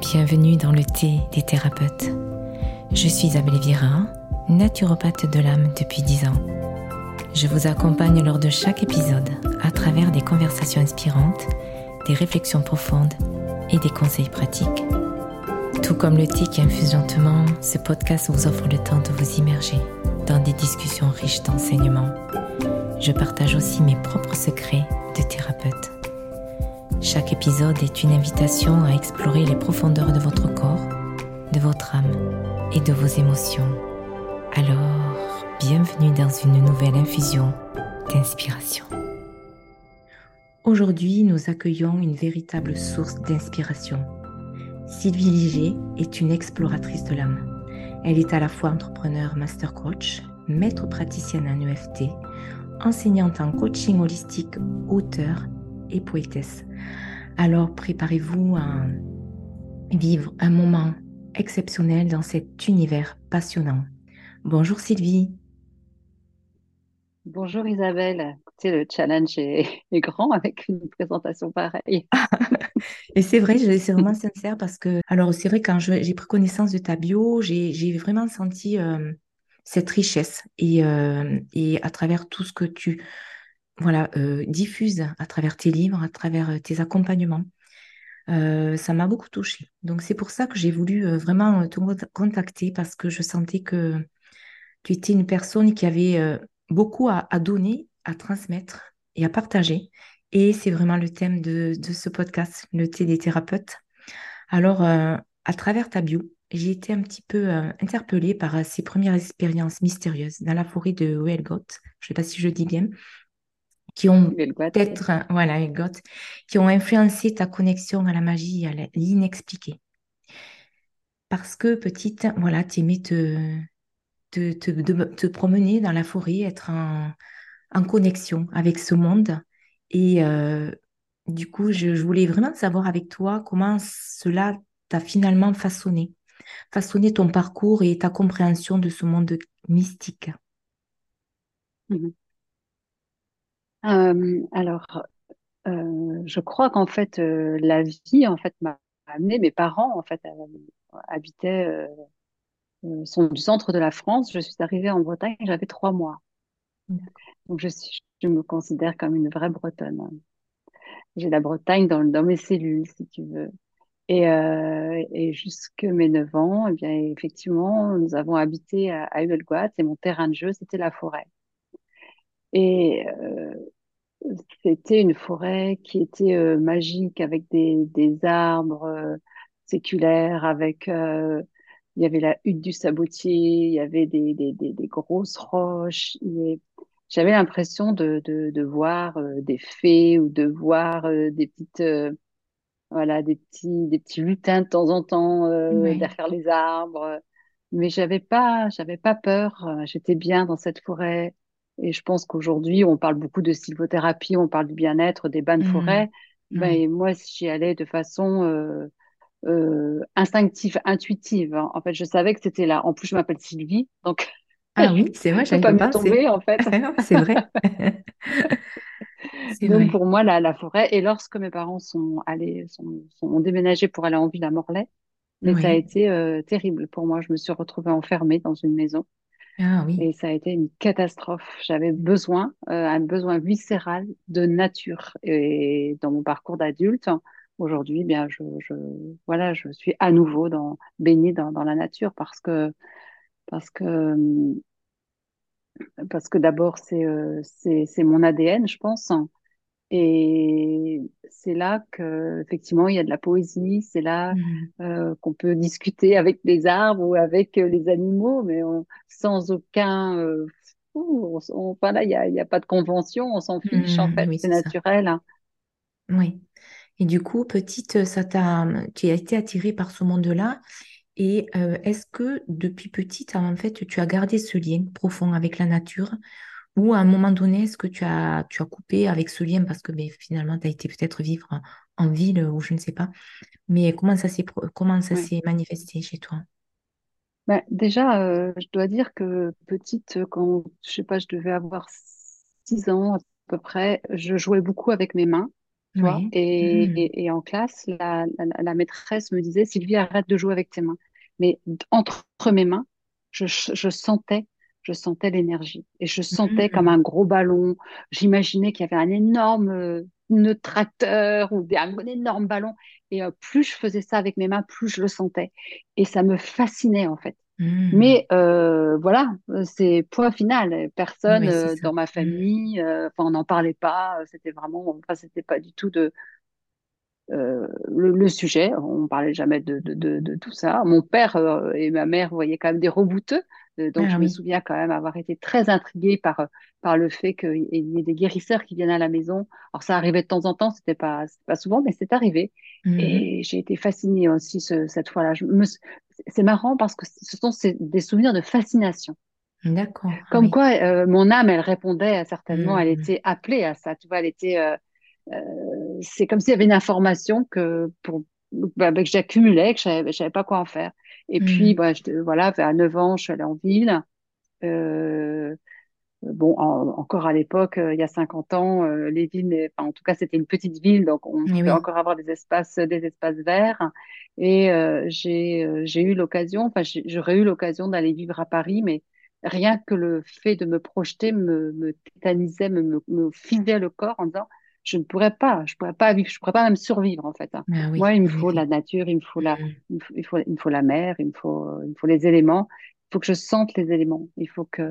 Bienvenue dans le thé des thérapeutes. Je suis Isabelle Vira, naturopathe de l'âme depuis 10 ans. Je vous accompagne lors de chaque épisode à travers des conversations inspirantes, des réflexions profondes et des conseils pratiques. Tout comme le thé qui infuse lentement, ce podcast vous offre le temps de vous immerger dans des discussions riches d'enseignements. Je partage aussi mes propres secrets de thérapeute. Chaque épisode est une invitation à explorer les profondeurs de votre corps, de votre âme et de vos émotions. Alors, bienvenue dans une nouvelle infusion d'inspiration. Aujourd'hui, nous accueillons une véritable source d'inspiration. Sylvie Liger est une exploratrice de l'âme. Elle est à la fois entrepreneur master coach, maître praticienne en EFT, enseignante en coaching holistique, auteur et poétesse. Alors préparez-vous à vivre un moment exceptionnel dans cet univers passionnant. Bonjour Sylvie. Bonjour Isabelle. Écoutez, le challenge est, grand avec une présentation pareille. et c'est vrai, c'est vraiment sincère parce que, alors c'est vrai, quand j'ai pris connaissance de ta bio, j'ai vraiment senti euh, cette richesse et, euh, et à travers tout ce que tu voilà, euh, diffuse à travers tes livres, à travers euh, tes accompagnements. Euh, ça m'a beaucoup touchée. Donc c'est pour ça que j'ai voulu vraiment te contacter parce que je sentais que tu étais une personne qui avait beaucoup à, donner, à transmettre et à partager. Et c'est vraiment le thème de, ce podcast, le thé des thérapeutes. Alors, à travers ta bio, j'ai été un petit peu interpellée par ces premières expériences mystérieuses dans la forêt de Huelgot. Je ne sais pas si je dis bien qui ont peut-être, voilà, qui ont influencé ta connexion à la magie, à l'inexpliqué. Parce que petite, voilà, tu aimais te, te, te, promener dans la forêt, être en, en connexion avec ce monde. Et euh, du coup, je, je, voulais vraiment savoir avec toi comment cela t'a finalement façonné, façonné ton parcours et ta compréhension de ce monde mystique. Mmh euh, alors, euh, je crois qu'en fait, euh, la vie en fait m'a amené. Mes parents en fait habitaient sont du centre de la France. Je suis arrivée en Bretagne, j'avais trois mois. Donc je, je me considère comme une vraie Bretonne. J'ai la Bretagne dans, dans mes cellules, si tu veux. Et, et jusque mes 9 ans, eh bien, effectivement, nous avons habité à, à et mon terrain de jeu, c'était la forêt. Et euh, c'était une forêt qui était euh, magique avec des, des arbres euh, séculaires, avec il y avait la hutte du sabotier, il y avait des, des, des, des grosses roches. J'avais l'impression de, de, de voir des fées ou de voir des petites voilà des petits des petits lutins de temps en temps derrière les arbres. Mais j'avais pas j'avais pas peur. J'étais bien dans cette forêt et je pense qu'aujourd'hui, on parle beaucoup de sylvothérapie, on parle du bien-être, des bains de mmh. forêt. Ben, moi, j'y allais de façon euh, euh, instinctive, intuitive. Hein. En fait, je savais que c'était là. En plus, je m'appelle Sylvie, donc. Ah oui, c'est vrai, je pas me tomber en fait. c'est vrai. donc pour moi, la, la, forêt. Et lorsque mes parents sont allés, sont, sont déménagé pour aller en ville à Morlaix, mais ça a été euh, terrible pour moi. Je me suis retrouvée enfermée dans une maison. Ah. Et ça a été une catastrophe. J'avais besoin, euh, un besoin viscéral de nature. Et dans mon parcours d'adulte, aujourd'hui, bien, je, voilà, je suis à nouveau dans, baignée dans, dans la nature parce que, parce que, parce que d'abord, c'est, euh, c'est, c'est mon ADN, je pense. Et c'est là que effectivement il y a de la poésie, c'est là mmh. euh, qu'on peut discuter avec les arbres ou avec euh, les animaux, mais sans aucun euh, on, enfin là il y a, y a, pas de convention, on s'en fiche en mmh, fait, c'est naturel. Hein. Oui. Et du coup, petite, ça t'a, tu as été attirée par ce monde-là. Et est-ce que depuis petite, en fait, tu as gardé ce lien profond avec la nature? Ou à un moment donné, est-ce que tu as, tu as coupé avec ce lien parce que ben, finalement, tu as été peut-être vivre en, ville ou je ne sais pas. Mais comment ça s'est, comment ça s'est manifesté chez toi? Ben, Déjà, euh, je dois dire que petite, quand je sais pas, je devais avoir six ans à peu près, je jouais beaucoup avec mes mains. tu vois? Et, Mhm. et, et en classe, la, la, la maîtresse me disait, Sylvie, arrête de jouer avec tes mains. Mais entre mes mains, je, je sentais, je sentais l'énergie. Et je sentais comme Mhm. un gros ballon. J'imaginais qu'il y avait un énorme euh, nœud tracteur ou un énorme ballon. Et euh, plus je faisais ça avec mes mains, plus je le sentais. Et ça me fascinait, en fait. Mhm. Mais euh, voilà, c'est point final. Personne Oui, euh, dans ma Mhm. famille, on n'en parlait pas. C'était vraiment, enfin, c'était pas du tout de euh, le, le sujet. On parlait jamais de, de, de, de tout ça. Mon père euh, et ma mère voyaient quand même des rebouteux. Euh, donc, Ah je me souviens quand même avoir été très intriguée par, par le fait qu'il y ait des guérisseurs qui viennent à la maison. Alors, ça arrivait de temps en temps, c'était pas, pas souvent, mais c'est arrivé. Mhm. Et j'ai été fascinée aussi ce- cette fois-là. C'est marrant parce que ce sont ces- des souvenirs de fascination. D'accord. Ah Comme oui. quoi, euh, mon âme, elle répondait certainement, elle Mhm. était appelée à ça. Tu vois, elle était, euh, euh, c'est comme s'il y avait une information que, pour, bah, bah, que j'accumulais, que je savais, je savais pas quoi en faire. Et puis, Mhm. bah, je, voilà, vers 9 ans, je suis allée en ville. Euh, bon, en- encore à l'époque, euh, il y a 50 ans, euh, les villes, enfin, en tout cas, c'était une petite ville, donc on pouvait oui. encore avoir des espaces, des espaces verts. Et euh, j'ai, euh, j'ai eu l'occasion, enfin, j'aurais eu l'occasion d'aller vivre à Paris, mais rien que le fait de me projeter me, me tétanisait, me, me, me fidait le corps en disant, je ne pourrais pas, je pourrais pas vivre, je pourrais pas même survivre en fait. hein. Ah Moi, il me faut la nature, il me faut la, Mhm. il me faut, il faut, il me faut la mer, il me faut, il me faut les éléments. Il faut que je sente les éléments. Il faut que,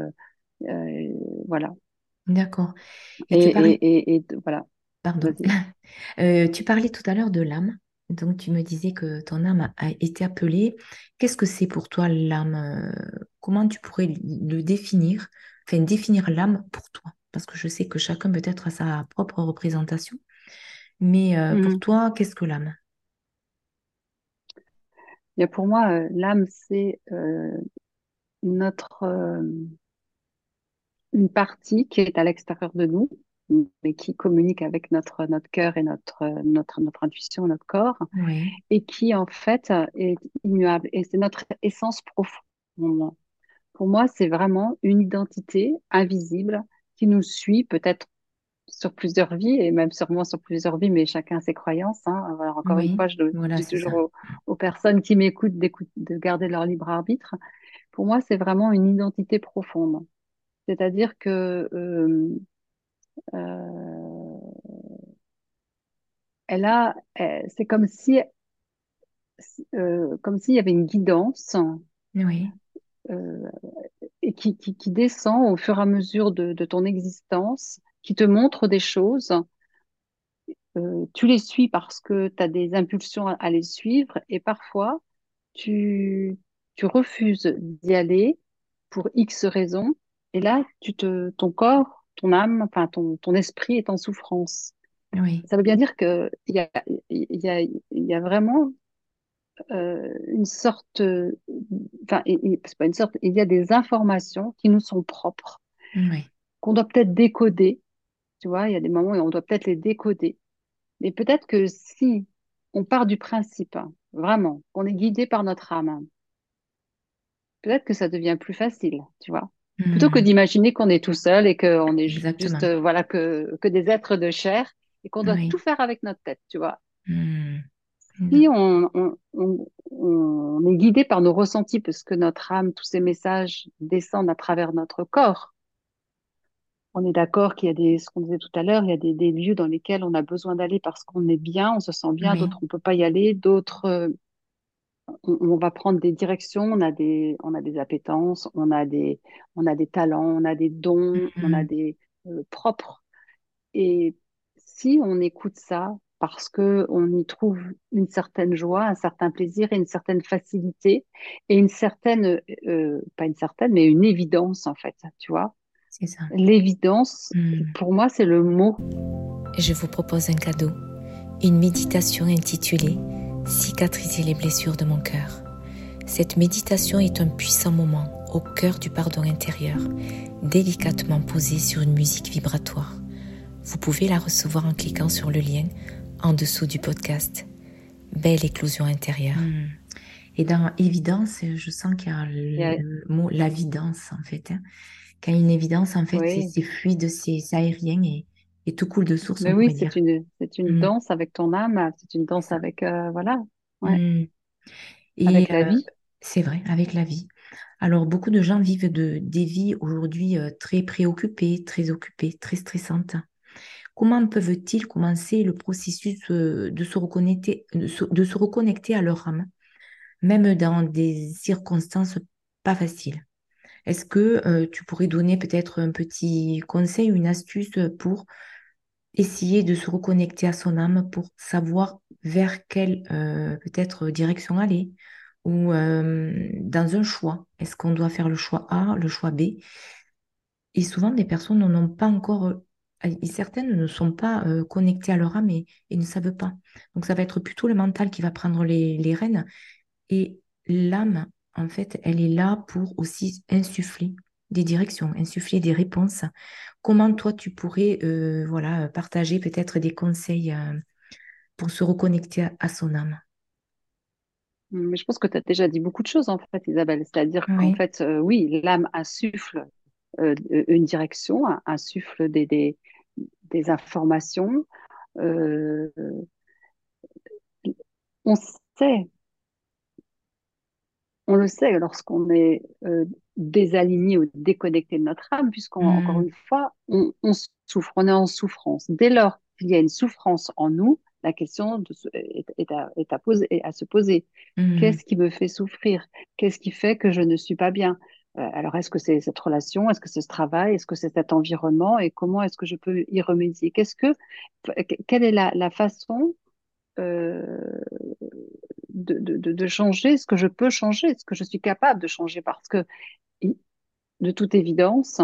euh, voilà. D'accord. Et, Et tu parlais, et, et, et voilà, pardon. Euh, tu parlais tout à l'heure de l'âme. Donc, tu me disais que ton âme a été appelée. Qu'est-ce que c'est pour toi l'âme? euh, Comment tu pourrais le définir? Enfin, définir l'âme pour toi? Parce que je sais que chacun peut-être a sa propre représentation. Mais euh, pour Mhm. toi, qu'est-ce que l'âme? Pour moi, euh, l'âme, c'est euh, notre une partie qui est à l'extérieur de nous, mais qui communique avec notre notre cœur et notre notre notre intuition, notre corps, Oui, et qui en fait est immuable. Et c'est notre essence profonde. Pour moi, c'est vraiment une identité invisible qui nous suit peut-être sur plusieurs vies et même sûrement sur plusieurs vies, mais chacun ses croyances. Hein. Alors, encore une fois, je voilà, dis toujours aux, aux personnes qui m'écoutent de garder leur libre arbitre. Pour moi, c'est vraiment une identité profonde. C'est-à-dire que euh, euh, elle a, euh, c'est comme si, euh, comme s'il y avait une guidance Oui, et qui, qui, qui descend au fur et à mesure de, de ton existence, qui te montre des choses euh, tu les suis parce que tu as des impulsions à, à les suivre et parfois tu, tu refuses d'y aller pour X raisons et là tu te, ton corps, ton âme, enfin ton, ton esprit est en souffrance. oui, Ça veut bien dire que il y a, il y a, il y a vraiment euh, une sorte, euh, enfin c'est pas une sorte, il y a des informations qui nous sont propres, oui, qu'on doit peut-être décoder, tu vois, il y a des moments où on doit peut-être les décoder. Mais peut-être que si on part du principe, hein, vraiment, qu'on est guidé par notre âme, hein, peut-être que ça devient plus facile, tu vois. Plutôt que Hmm, d'imaginer qu'on est tout seul et qu'on est juste, euh, voilà, que, que des êtres de chair et qu'on doit tout faire avec notre tête, tu vois. Hmm, Si on, on, on, on est guidé par nos ressentis, parce que notre âme, tous ces messages descendent à travers notre corps, on est d'accord qu'il y a des, ce qu'on disait tout à l'heure, il y a des, des lieux dans lesquels on a besoin d'aller parce qu'on est bien, on se sent bien, Oui. d'autres on peut pas y aller, d'autres euh, on, on va prendre des directions, on a des, on a des appétences, on a des, on a des talents, on a des dons, on a Hmm, des euh, propres. Et si on écoute ça parce que on y trouve une certaine joie, un certain plaisir et une certaine facilité et une certaine, euh, pas une certaine, mais une évidence en fait, tu vois. c'est ça. L'évidence, Hmm. pour moi, c'est le mot. Je vous propose un cadeau, une méditation intitulée Cicatriser les blessures de mon cœur. Cette méditation est un puissant moment au cœur du pardon intérieur, délicatement posé sur une musique vibratoire. Vous pouvez la recevoir en cliquant sur le lien en dessous du podcast. Belle éclosion intérieure. Hmm. Et dans évidence, je sens qu'il y a le mot l'évidence en fait. hein. Quand il y a une évidence, en fait, c'est oui, c'est fluide, c'est aérien et, et tout coule de source, Mais oui, c'est une, c'est une Mm, danse avec ton âme, c'est une danse avec, euh, voilà, ouais, Mm. Et avec la euh, vie. c'est vrai, avec la vie. Alors, beaucoup de gens vivent de, des vies aujourd'hui euh, très préoccupées, très occupées, très stressantes. Comment peuvent-ils commencer le processus euh, de se reconnecter, à leur âme, même dans des circonstances pas faciles? Est-ce que euh, tu pourrais donner peut-être un petit conseil, une astuce pour essayer de se reconnecter à son âme pour savoir vers quelle euh, peut-être direction aller? Ou dans un choix. Est-ce qu'on doit faire le choix A, le choix B? Et souvent, des personnes n'ont pas encore, et certaines ne sont pas euh, connectées à leur âme et, et ne savent pas. Donc, ça va être plutôt le mental qui va prendre les, les rênes. Et l'âme, en fait, elle est là pour aussi insuffler des directions, insuffler des réponses. Comment toi, tu pourrais euh, voilà, partager peut-être des conseils euh, pour se reconnecter à, à son âme? Mais je pense que tu as déjà dit beaucoup de choses, en fait, Isabelle. C'est-à-dire qu'en fait, euh, oui, l'âme insuffle euh, une direction, insuffle des, des, des informations. Euh, on sait On le sait lorsqu'on est euh, désaligné ou déconnecté de notre âme, puisqu'on, encore Mm, une fois, on, on souffre, on est en souffrance. Dès lors qu'il y a une souffrance en nous, la question de est, est à, est à poser, est à se poser. mm, Qu'est-ce qui me fait souffrir? Qu'est-ce qui fait que je ne suis pas bien? Euh, alors, est-ce que c'est cette relation? Est-ce que c'est ce travail? Est-ce que c'est cet environnement? Et comment est-ce que je peux y remédier? Qu'est-ce que, quelle est la, la façon euh, de, de, de, changer ce que je peux changer, ce que je suis capable de changer? Parce que, de toute évidence,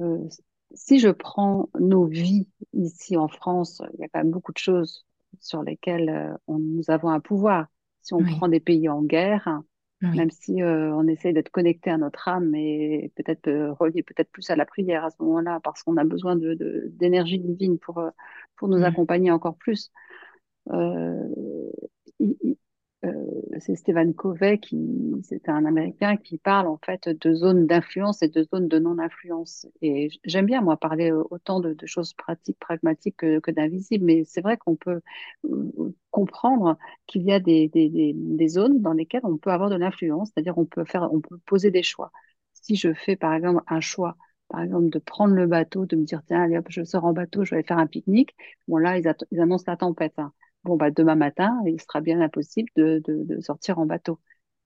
euh, si je prends nos vies ici en France, il y a quand même beaucoup de choses sur lesquelles euh, on, nous avons un pouvoir. Si on oui, prend des pays en guerre, même si euh, on essaye d'être connecté à notre âme et peut-être euh, relié peut-être plus à la prière à ce moment-là, parce qu'on a besoin de, de- d'énergie divine pour, euh, pour nous mm, accompagner encore plus. Euh, il- il- c'est Stephen Covey qui, c'est un Américain qui parle en fait de zones d'influence et de zones de non-influence. Et j'aime bien moi parler autant de, de choses pratiques, pragmatiques que, que d'invisibles, mais c'est vrai qu'on peut euh, comprendre qu'il y a des, des, des, zones dans lesquelles on peut avoir de l'influence, c'est-à-dire on peut faire, on peut poser des choix. Si je fais par exemple un choix, par exemple de prendre le bateau, de me dire tiens allez hop, je sors en bateau, je vais faire un pique-nique. Bon là ils, ils annoncent la tempête. hein bon, bah, demain matin, il sera bien impossible de, de, de sortir en bateau,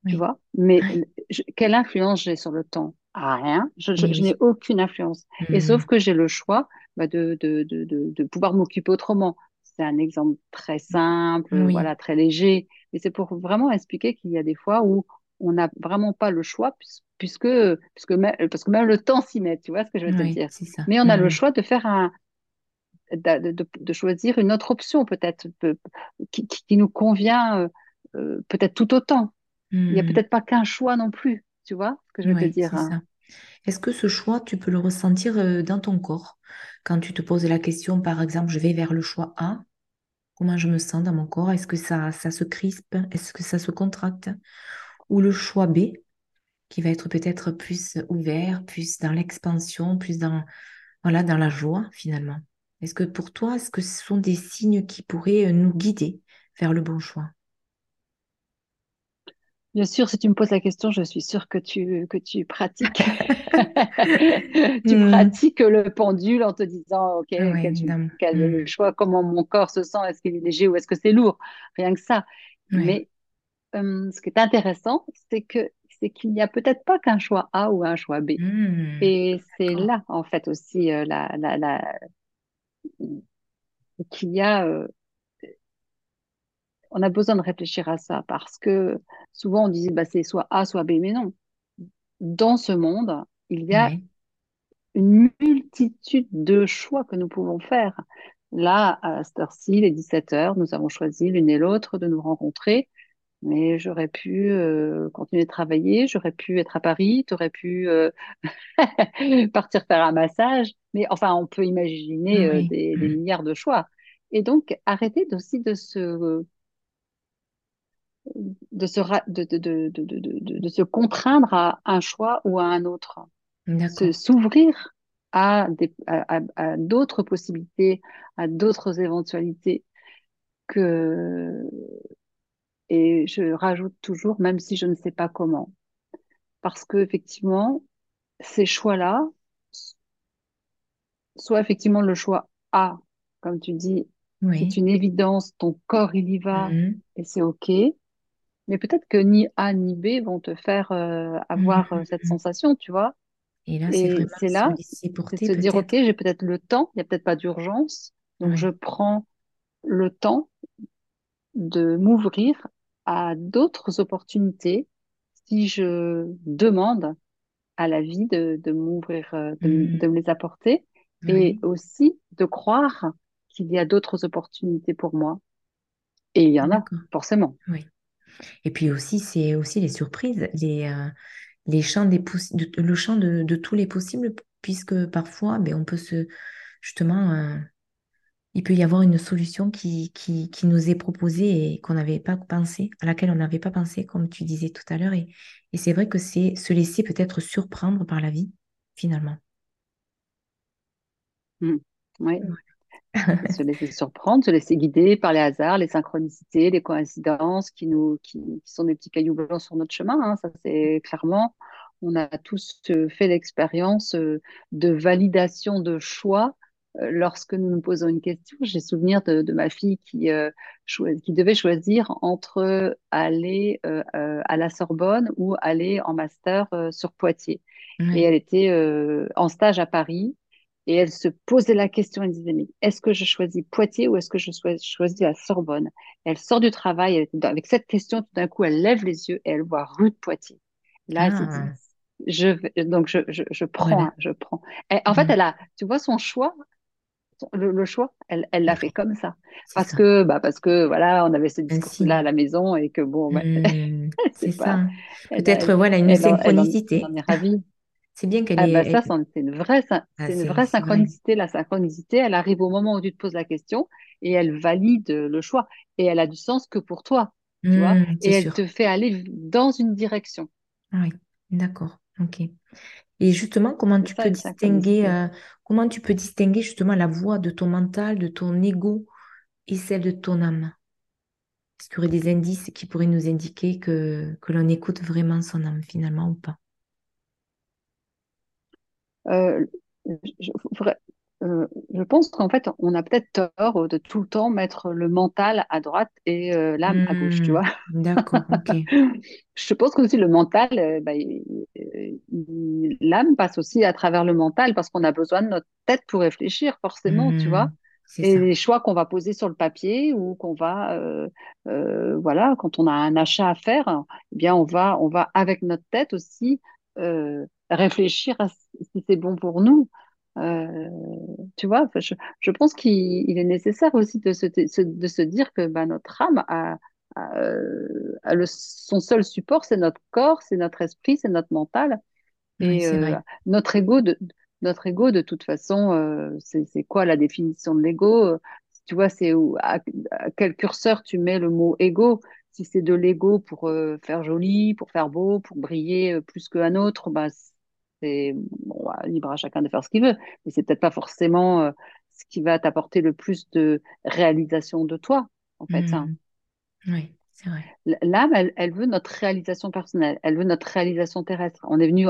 tu vois. Mais oui, je- quelle influence j'ai sur le temps? Ah, rien. Je, je, oui, je n'ai aucune influence. Et sauf Mm, que j'ai le choix bah, de, pouvoir m'occuper autrement. C'est un exemple très simple, voilà, très léger. Mais c'est pour vraiment expliquer qu'il y a des fois où on n'a vraiment pas le choix, puis- puisque, parce que même le temps s'y met, tu vois ce que je veux te oui, dire? Mais on a le Mm, choix de faire un, de, de- de choisir une autre option peut-être peu- qui, qui- nous convient euh, euh, peut-être tout autant. Il n'y a mm, peut-être pas qu'un choix non plus, tu vois ce que je veux te dire, hein. Est-ce que ce choix, tu peux le ressentir euh, dans ton corps? Quand tu te poses la question, par exemple, je vais vers le choix A, comment je me sens dans mon corps? Est-ce que ça, ça se crispe? Est-ce que ça se contracte? Ou le choix B, qui va être peut-être plus ouvert, plus dans l'expansion, plus dans, voilà, dans la joie, finalement? Est-ce que pour toi, est-ce que ce sont des signes qui pourraient euh, nous guider vers le bon choix? Bien sûr, si tu me poses la question, je suis sûre que tu, que tu pratiques. Tu Hmm, pratiques le pendule en te disant, OK, ouais, quel, Hmm, choix, comment mon corps se sent, est-ce qu'il est léger ou est-ce que c'est lourd? Rien que ça. Mais euh, ce qui est intéressant, c'est que c'est qu'il n'y a peut-être pas qu'un choix A ou un choix B. Hmm, Et c'est là, en fait, aussi, euh, la, la, la, qu'il y a, euh, on a besoin de réfléchir à ça parce que souvent on disait, bah, c'est soit A, soit B, mais non. Dans ce monde, il y a une multitude de choix que nous pouvons faire. Là, à cette heure-ci, les 17 heures, nous avons choisi l'une et l'autre de nous rencontrer. Mais j'aurais pu euh, continuer de travailler, j'aurais pu être à Paris, tu aurais pu euh, partir faire un massage. Mais enfin, on peut imaginer euh, Oui. des, des milliards de choix. Et donc, arrêtez aussi de se, de se, de, de, de, de, se contraindre à un choix ou à un autre. S'ouvrir à, à d'autres possibilités, à d'autres éventualités que et je rajoute toujours, même si je ne sais pas comment. Parce que effectivement, ces choix-là, soit effectivement le choix A, comme tu dis, c'est une évidence, ton corps il y va mm-hmm. et c'est OK. Mais peut-être que ni A ni B vont te faire euh, avoir euh, cette mm-hmm. sensation, tu vois. Et là, c'est là, c'est se dire, OK, j'ai peut-être le temps, il n'y a peut-être pas d'urgence. Donc, je prends le temps de m'ouvrir à d'autres opportunités si je demande à la vie de, de m'ouvrir, euh, de, mm. de, me les apporter et aussi de croire qu'il y a d'autres opportunités pour moi. Et il y en a, forcément. Oui. Et puis aussi, c'est aussi les surprises, les, euh, les champs des le champ de, de, tous les possibles, puisque parfois, ben, on peut se, justement, euh, il peut y avoir une solution qui, qui, qui nous est proposée et qu'on n'avait pas pensé, à laquelle on n'avait pas pensé, comme tu disais tout à l'heure. Et, et c'est vrai que c'est se laisser peut-être surprendre par la vie, finalement. Mmh. Oui. se laisser surprendre, se laisser guider par les hasards, les synchronicités, les coïncidences qui, nous, qui, sont des petits cailloux blancs sur notre chemin. Hein. Ça, c'est clairement, on a tous euh, fait l'expérience euh, de validation de choix euh, lorsque nous nous posons une question, j'ai souvenir de, de, ma fille qui, euh, qui devait choisir entre aller euh, à la Sorbonne ou aller en master sur Poitiers. Et elle était en stage à Paris et elle se posait la question, elle disait, mais est-ce que je choisis Poitiers ou est-ce que je choisis la Sorbonne? Elle sort du travail, avec cette question, tout d'un coup, elle lève les yeux et elle voit rue de Poitiers. Là, elle s'est dit, ah. je vais, donc je, je, je prends, je prends. en fait, elle a, tu vois, son choix le, choix, elle, elle l'a fait comme ça. Parce que, bah, parce que, voilà, on avait ce discours-là à la maison et que bon, mmh, c'est ça. Peut-être, voilà, une synchronicité. On est ravie. C'est bien qu'elle ah, est. Bah, ça, c'est une vraie, ah, c'est une vraie synchronicité. La synchronicité, elle arrive au moment où tu te poses la question et elle valide le choix. Et elle a du sens que pour toi. tu vois mmh, et elle te fait aller dans une direction. Oui, d'accord. Ok. Et justement, comment tu peux distinguer, euh, comment tu peux distinguer justement la voix de ton mental, de ton ego et celle de ton âme? Est-ce qu'il y aurait des indices qui pourraient nous indiquer que, que l'on écoute vraiment son âme finalement ou pas? Euh, je, euh, je pense qu'en fait, on a peut-être tort de tout le temps mettre le mental à droite et euh, l'âme à gauche, tu hmm, vois. D'accord, ok. je pense que aussi le mental, euh, bah, l'âme passe aussi à travers le mental parce qu'on a besoin de notre tête pour réfléchir, forcément, tu vois. Hmm, et les choix qu'on va poser sur le papier ou qu'on va, voilà, quand on a un achat à faire, eh bien, on va, on va avec notre tête aussi réfléchir à si c'est bon pour nous. Euh, tu vois, je, je pense qu'il est nécessaire aussi de se, de se dire que bah, notre âme a, a, euh, a le, son seul support, c'est notre corps, c'est notre esprit, c'est notre mental. Et euh, notre ego, de, notre ego, de toute façon, euh, c'est quoi la définition de l'ego? Tu vois, c'est à, à, quel curseur tu mets le mot ego? Si c'est de l'ego pour euh, faire joli, pour faire beau, pour briller plus qu'un autre, bah, c'est bon, libre à chacun de faire ce qu'il veut, mais c'est peut-être pas forcément euh, ce qui va t'apporter le plus de réalisation de toi, en fait. Hein. Mmh. Oui, c'est vrai. L'âme, elle, elle, veut notre réalisation personnelle, elle veut notre réalisation terrestre. On est venu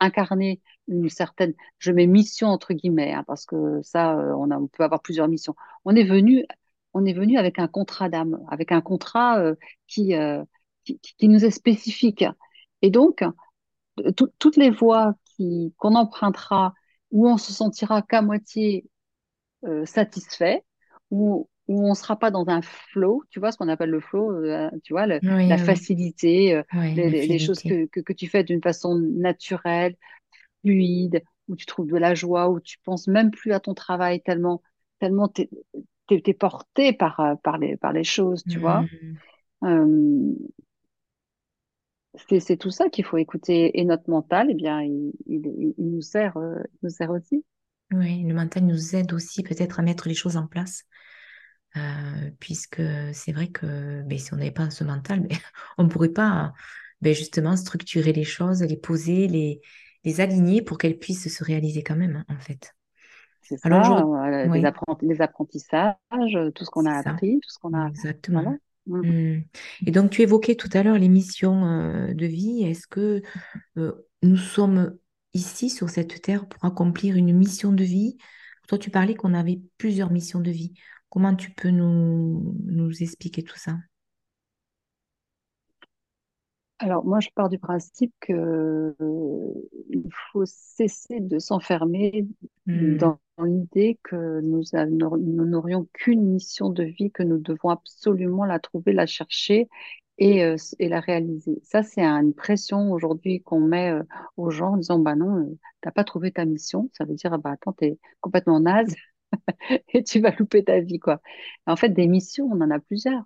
incarner une certaine, je mets mission entre guillemets, hein, parce que ça, euh, on, a, on peut avoir plusieurs missions. On est venu, on est venu avec un contrat d'âme, avec un contrat euh, qui, qui, qui nous est spécifique. Et donc, toutes les voies qui, qu'on empruntera où on se sentira qu'à moitié euh, satisfait, où, où on sera pas dans un flow, tu vois ce qu'on appelle le flow, euh, tu vois, la facilité, euh, les, choses que, que, que, tu fais d'une façon naturelle, fluide, où tu trouves de la joie, où tu penses même plus à ton travail tellement, tellement t'es, es, porté par, par, les, par les choses, tu vois. C'est tout ça qu'il faut écouter. Et notre mental, eh bien, il, il, il nous sert, euh, nous sert aussi. Oui, le mental nous aide aussi peut-être à mettre les choses en place. Euh, puisque c'est vrai que ben, si on n'avait pas ce mental, ben, on ne pourrait pas ben, justement structurer les choses, les poser, les, les aligner pour qu'elles puissent se réaliser quand même, en fait. C'est ça, les, apprentissages, tout ce qu'on a appris, tout ce qu'on a. Exactement. Mm. Et donc, tu évoquais tout à l'heure les missions euh, de vie. Est-ce que euh, nous sommes ici sur cette terre pour accomplir une mission de vie? Toi, tu parlais qu'on avait plusieurs missions de vie. Comment tu peux nous, nous expliquer tout ça? Alors moi, je pars du principe que euh, il faut cesser de s'enfermer hmm. dans, l'idée que nous n'aurions qu'une mission de vie, que nous devons absolument la trouver, la chercher et, euh, et la réaliser. Ça, c'est une pression aujourd'hui qu'on met euh, aux gens en disant, bah non, tu t'as pas trouvé ta mission. Ça veut dire, bah attends, t'es complètement naze et tu vas louper ta vie, quoi. En fait, des missions, on en a plusieurs.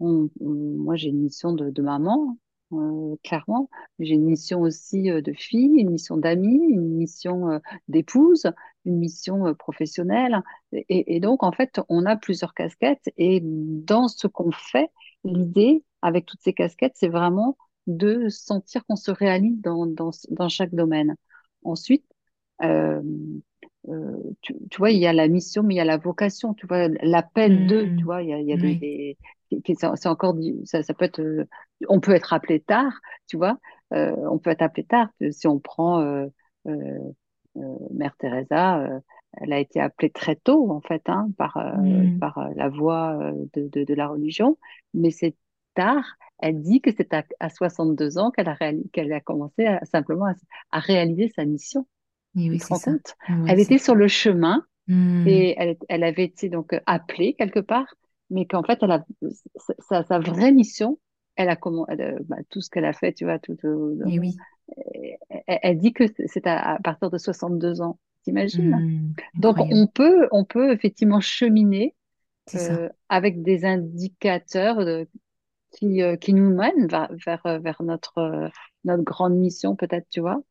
moi, j'ai une mission de maman, euh, clairement. J'ai une mission aussi euh, de fille, une mission d'amie, une mission euh, d'épouse, une mission professionnelle. Et, donc, en fait, on a plusieurs casquettes. Et dans ce qu'on fait, l'idée, avec toutes ces casquettes, c'est vraiment de sentir qu'on se réalise dans, dans, dans, chaque domaine. Ensuite, euh, tu, tu, vois, il y a la mission, mais il y a la vocation, tu vois, l'appel de, tu mmh. vois, il y a, il y a des, c'est encore ça, ça peut être euh, on peut être appelé tard tu vois euh, on peut être appelé tard. Si on prend euh, Mère Teresa elle a été appelée très tôt en fait hein, par mm. par la voie de, de, de, la religion. Mais c'est tard. Elle dit que c'est à, à, 62 ans qu'elle a qu'elle a commencé à, simplement à, réaliser sa mission. Oui, tu te rends compte? Elle était sur le chemin mm. et elle, elle avait été donc appelée quelque part mais qu'en fait, elle a, sa, sa, vraie mission, elle a comment, bah, tout ce qu'elle a fait, tu vois, tout. Euh, oui. Elle, elle, dit que c'est à, partir de 62 ans, t'imagines? Mmh, Donc, on peut, on peut effectivement cheminer euh, avec des indicateurs de, qui, euh, qui nous mènent vers, vers, vers notre, notre grande mission, peut-être, tu vois?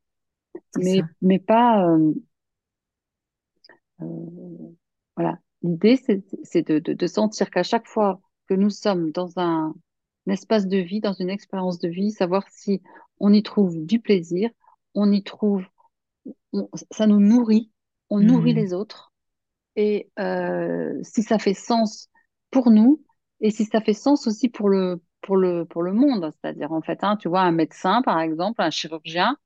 Mais, mais pas. voilà. L'idée, c'est de, sentir qu'à chaque fois que nous sommes dans un, espace de vie, dans une expérience de vie, savoir si on y trouve du plaisir, on y trouve, ça nous nourrit, on nourrit mmh. les autres, et euh, si ça fait sens pour nous, et si ça fait sens aussi pour le, pour le, pour le monde, c'est-à-dire en fait, hein, tu vois, un médecin par exemple, un chirurgien,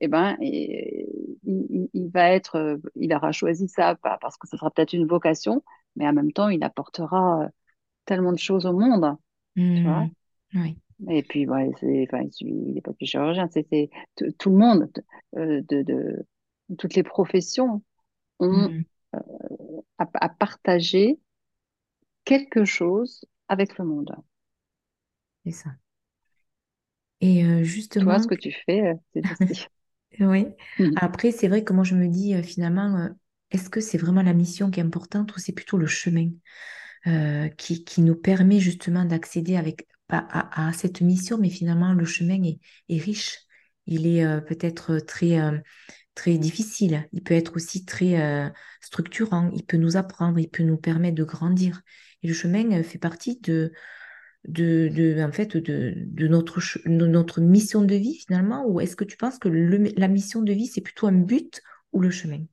eh ben, il, va être, euh, il aura choisi ça parce que ce sera peut-être une vocation, mais en même temps, il apportera euh, tellement de choses au monde, tu vois. Oui. Et puis, ouais, c'est, enfin, il n'est pas plus chirurgien, c'est tout le monde, euh, de, de, toutes les professions ont mmh. à, partager quelque chose avec le monde. C'est ça. Et justement. Tu vois ce que tu fais, c'est Oui. Mmh. Après, c'est vrai que moi, je me dis euh, finalement, euh, est-ce que c'est vraiment la mission qui est importante ou c'est plutôt le chemin euh, qui, qui, nous permet justement d'accéder avec, à, à, cette mission, mais finalement, le chemin est, riche. Il est peut-être très, très difficile. Il peut être aussi très structurant. Il peut nous apprendre, il peut nous permettre de grandir. Et le chemin fait partie de, de, en fait, de, notre, notre mission de vie finalement Ou est-ce que tu penses que la mission de vie, c'est plutôt un but ou le chemin?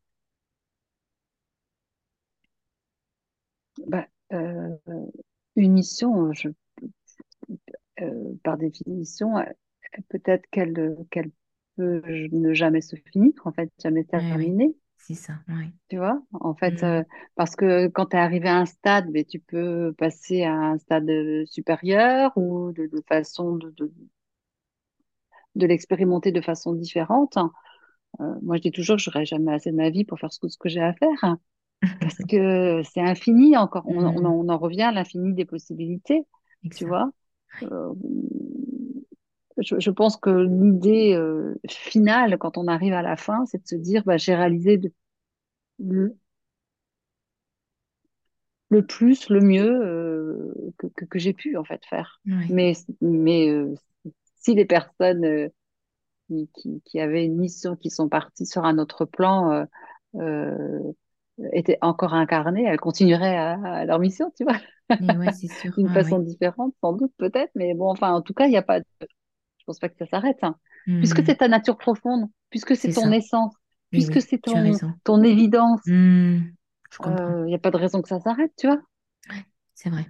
Bah, euh, Une mission, je, euh, par définition, peut-être qu'elle qu'elle peut ne jamais se finir, en fait, jamais terminer. C'est ça, oui. Tu vois, en fait, mmh. euh, parce que quand tu es arrivé à un stade, mais tu peux passer à un stade euh, supérieur ou de, façon de, de, l'expérimenter de façon différente. Euh, moi, je dis toujours que je n'aurai jamais assez de ma vie pour faire ce que, ce que j'ai à faire, parce que c'est infini encore. On, on, en, revient à l'infini des possibilités, tu vois. Je, pense que l'idée finale, quand on arrive à la fin, c'est de se dire, bah, j'ai réalisé de, le, plus, le mieux que, que, j'ai pu en fait faire. Mais, mais si les personnes qui, qui, qui, avaient une mission, qui sont parties sur un autre plan, étaient encore incarnées, elles continueraient à, leur mission, tu vois. D'une façon différente, sans doute, peut-être. Mais bon, enfin, en tout cas, il n'y a pas de je pense pas que ça s'arrête. Hein. Puisque hmm. c'est ta nature profonde, puisque c'est c'est ton ça. essence, puisque oui, c'est ton, ton évidence, Hmm, je il n'y a pas de raison que ça s'arrête, tu vois. C'est vrai.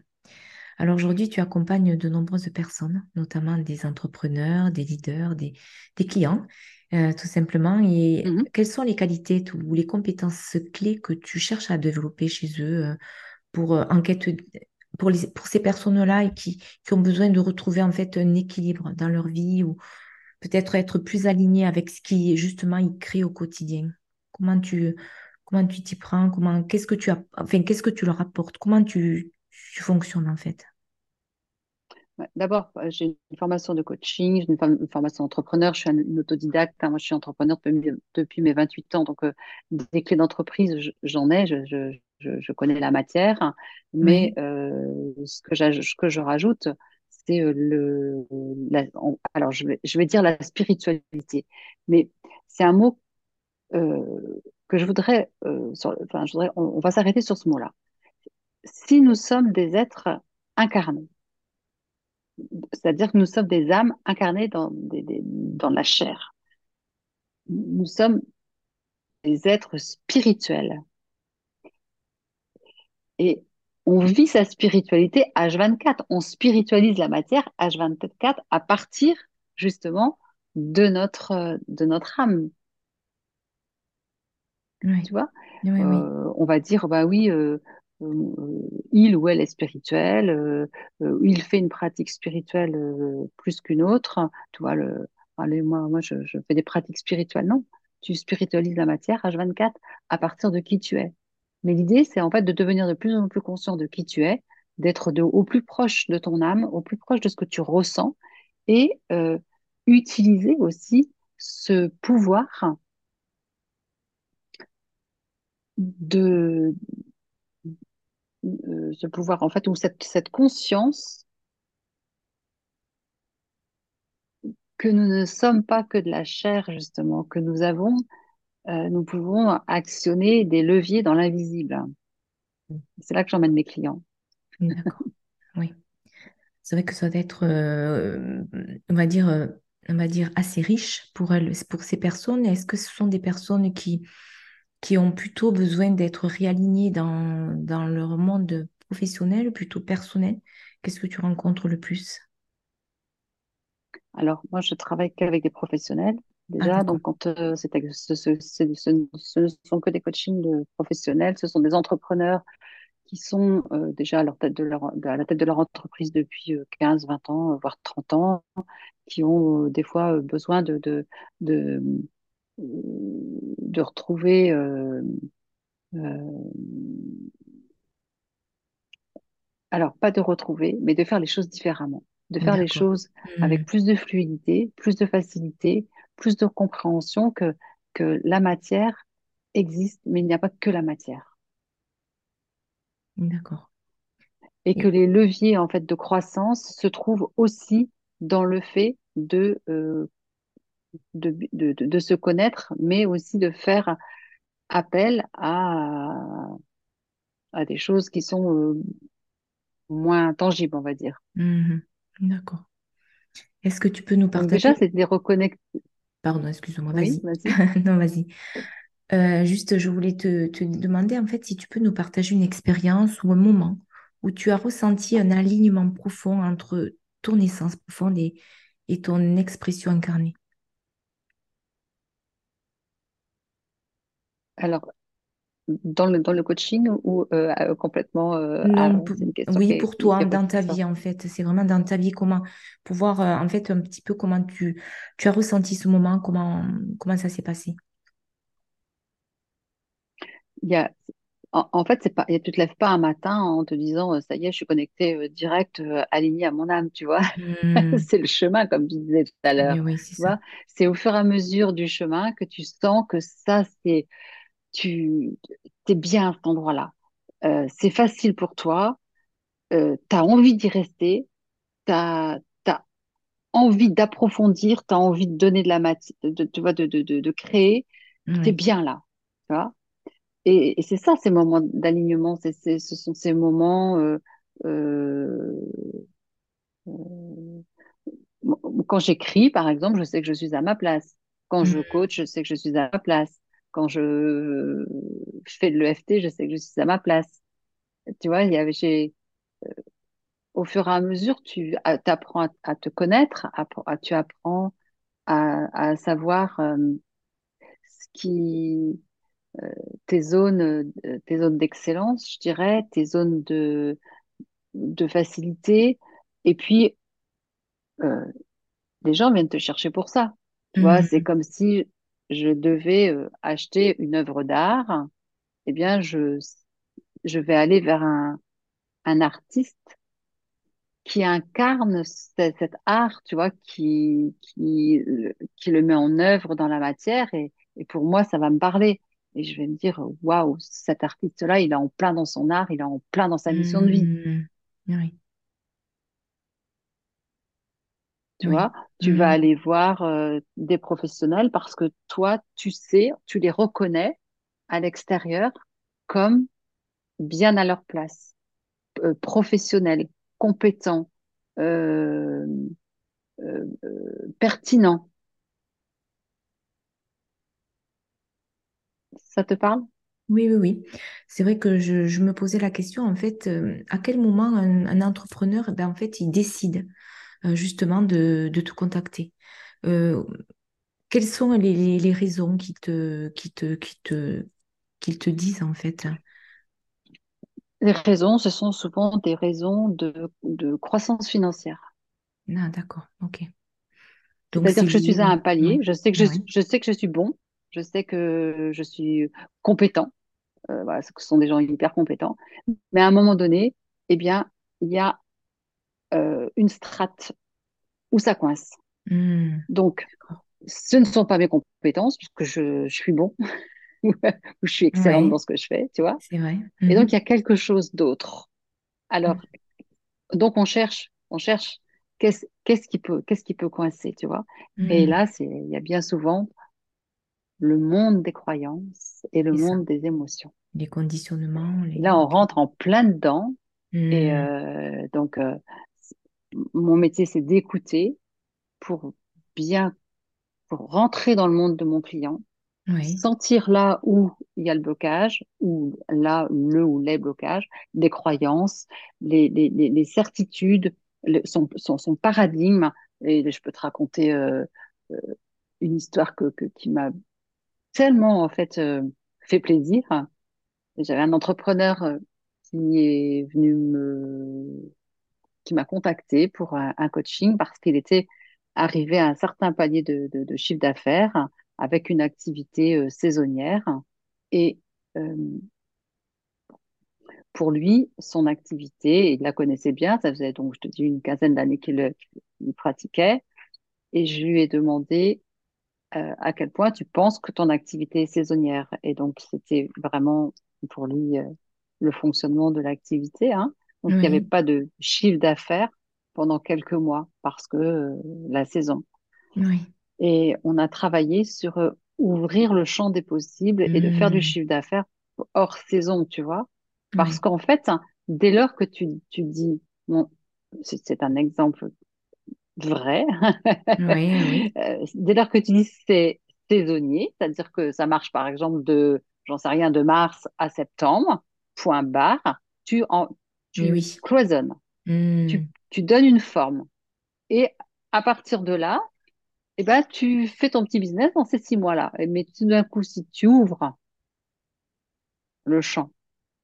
Alors aujourd'hui, tu accompagnes de nombreuses personnes, notamment des entrepreneurs, des leaders, des, des clients, euh, tout simplement. Et Mhm. quelles sont les qualités ou les compétences clés que tu cherches à développer chez eux euh, pour euh, enquête, pour pour ces personnes-là et qui, qui ont besoin de retrouver en fait un équilibre dans leur vie ou peut-être être plus aligné avec ce qui justement ils créent au quotidien. Comment tu, comment tu t'y prends? Comment, qu'est-ce que tu as, enfin, qu'est-ce que tu leur apportes? Comment tu, tu fonctionnes en fait? D'abord, euh, j'ai une formation de coaching, j'ai une, form- une formation d'entrepreneur, je suis un- une autodidacte, hein. moi je suis entrepreneur depuis, depuis mes 28 ans, donc euh, des clés d'entreprise, je- j'en ai, je, je connais la matière, mais euh, ce que, ce que je rajoute, c'est euh, le, la- alors je vais, je vais dire la spiritualité, mais c'est un mot euh, que je voudrais, euh, sur- enfin, je voudrais, on, on va s'arrêter sur ce mot-là. Si nous sommes des êtres incarnés, c'est-à-dire que nous sommes des âmes incarnées dans, des- des- dans la chair. Nous sommes des êtres spirituels et on vit sa spiritualité H24. On spiritualise la matière H24 à partir justement de notre, de notre âme. oui, Tu vois, oui, oui. Euh, on va dire, bah oui, euh, euh, il ou elle est spirituel, euh, euh, il fait une pratique spirituelle euh, plus qu'une autre. Tu vois, le, allez, moi, moi je, je fais des pratiques spirituelles. Non, tu spiritualises la matière H24 à partir de qui tu es. Mais l'idée, c'est en fait de devenir de plus en plus conscient de qui tu es, d'être au plus proche de ton âme, au plus proche de ce que tu ressens et euh, utiliser aussi ce pouvoir de, euh, ce pouvoir, en fait, ou cette conscience que nous ne sommes pas que de la chair, justement, que nous avons, euh, nous pouvons actionner des leviers dans l'invisible. C'est là que j'emmène mes clients. Oui. C'est vrai que ça doit être, euh, on va dire, euh, on va dire assez riche pour elles, pour ces personnes. Est-ce que ce sont des personnes qui, qui ont plutôt besoin d'être réalignées dans, dans leur monde professionnel, plutôt personnel? Qu'est-ce que tu rencontres le plus? Alors, moi, je travaille qu'avec des professionnels, déjà. d'accord. Donc, quand euh, ce, ne sont que des coachings de professionnels, ce sont des entrepreneurs qui sont euh, déjà à, leur tête de leur, à la tête de leur entreprise depuis euh, 15, 20 ans, euh, voire 30 ans, qui ont euh, des fois euh, besoin de, de, de, de retrouver, euh, euh, alors pas de retrouver, mais de faire les choses différemment, de faire les choses avec plus de fluidité, plus de facilité, plus de compréhension que, que la matière existe, mais il n'y a pas que la matière. d'accord. Et que les leviers en fait de croissance se trouvent aussi dans le fait de, euh, de, de, de, de se connaître, mais aussi de faire appel à, à des choses qui sont euh, moins tangibles, on va dire. Mhm. D'accord. Est-ce que tu peux nous Donc déjà, partager? c'est de les reconnecter. Pardon, excuse-moi, Oui, vas-y. Non, vas-y. Euh, juste, je voulais te, te demander en fait si tu peux nous partager une expérience ou un moment où tu as ressenti un alignement profond entre ton essence profonde et, et ton expression incarnée. Alors, dans le, dans le coaching ou euh, complètement, euh, Non, pour- c'est une question oui, pour toi, dans ta ça? vie en fait. C'est vraiment dans ta vie comment pouvoir euh, en fait un petit peu comment tu, tu as ressenti ce moment, comment, comment ça s'est passé? Il y a, en, en fait, pas, tu te lèves pas un matin en te disant, euh, ça y est, je suis connectée euh, direct, euh, alignée à mon âme, tu vois? Hmm, C'est le chemin, comme tu disais tout à l'heure. oui, c'est au fur et à mesure du chemin que tu sens que ça, c'est, tu, t'es bien à cet endroit-là. Euh, c'est facile pour toi, euh, tu as envie d'y rester, tu as, envie d'approfondir, tu as envie de donner de la matière, de, de, de, de, créer, tu es bien là. Tu vois et, et c'est ça, ces moments d'alignement, ce sont ces moments euh, euh, quand j'écris, par exemple, je sais que je suis à ma place. Quand je Mhm. coach, je sais que je suis à ma place. Quand je fais de l'EFT, je sais que je suis à ma place. Tu vois, il y avait, j'ai, au fur et à mesure, tu apprends à, à te connaître, à- tu apprends à, savoir euh, ce qui, euh, tes zones, euh, tes zones d'excellence, je dirais, tes zones de, de facilité. Et puis, euh, les gens viennent te chercher pour ça. Tu vois, c'est Mhm. comme si je devais euh, acheter une œuvre d'art. Eh bien, je, je vais aller vers un, un artiste qui incarne ce- cet art, tu vois, qui, qui, le- qui le met en œuvre dans la matière. Et, et pour moi, ça va me parler. Et je vais me dire, waouh, cet artiste-là, il est en plein dans son art, il est en plein dans sa mission de vie. Mhm. Oui, Tu oui. vois, tu vas Mhm. aller voir euh, des professionnels parce que toi, tu sais, tu les reconnais à l'extérieur comme bien à leur place, euh, professionnels, compétents, euh, pertinents. Ça te parle? Oui, oui, oui. C'est vrai que je, je me posais la question, en fait, euh, à quel moment un, un entrepreneur, ben, en fait, il décide? Justement de, de te contacter. Euh, quelles sont les, les- les raisons qui te, qui te, qui te, qu'ils te disent, en fait? Les raisons, ce sont souvent des raisons de, de croissance financière. Ah, d'accord, ok. C'est-à-dire c'est que je suis à un palier, je sais que je, je sais que je suis bon, je sais que je suis compétent, euh, voilà, ce sont des gens hyper compétents, mais à un moment donné, eh bien, il y a euh, une strate où ça coince. Hmm, Donc, ce ne sont pas mes compétences, puisque je, je suis bon, ou je suis excellente Ouais, dans ce que je fais, tu vois. c'est vrai. Et donc, Mhm. il y a quelque chose d'autre. Alors, donc, on cherche, on cherche qu'est-ce qui peut, qu'est-ce qui peut coincer, tu vois. Et Hmm, là, c'est, il y a bien souvent le monde des croyances et le monde des émotions. Les conditionnements, les... là, on rentre en plein dedans. Et Hmm, euh, donc, euh, mon métier, c'est d'écouter pour bien, pour rentrer dans le monde de mon client, oui. sentir là où il y a le blocage, ou là, le ou les blocages, les croyances, les, les, les, certitudes, le- son, son, son paradigme. Et je peux te raconter euh, euh, une histoire que, que- qui m'a tellement, en fait, euh, fait plaisir. J'avais un entrepreneur qui est venu me, qui m'a contacté pour un, un coaching parce qu'il était arrivé à un certain palier de, chiffre d'affaires avec une activité euh, saisonnière. Et euh, pour lui, son activité, il la connaissait bien, ça faisait donc, je te dis, une quinzaine d'années qu'il qu'il pratiquait. Et je lui ai demandé euh, à quel point tu penses que ton activité est saisonnière. Et donc, c'était vraiment pour lui euh, le fonctionnement de l'activité. Hein. Donc, il n'y avait pas de chiffre d'affaires pendant quelques mois parce que euh, la saison. oui. Et on a travaillé sur euh, ouvrir le champ des possibles et de faire du Hmm, chiffre d'affaires hors saison, tu vois. Parce oui. qu'en fait, dès lors que tu, tu dis, bon, c'est un exemple vrai, Oui. Euh, dès lors que tu dis c'est saisonnier, c'est-à-dire que ça marche par exemple de, j'en sais rien, de mars à septembre, point barre, tu, en, tu oui. cloisonnes, tu, Hmm, tu donnes une forme. Et à partir de là, eh ben, tu fais ton petit business dans ces six mois-là. Mais tout d'un coup, si tu ouvres le champ,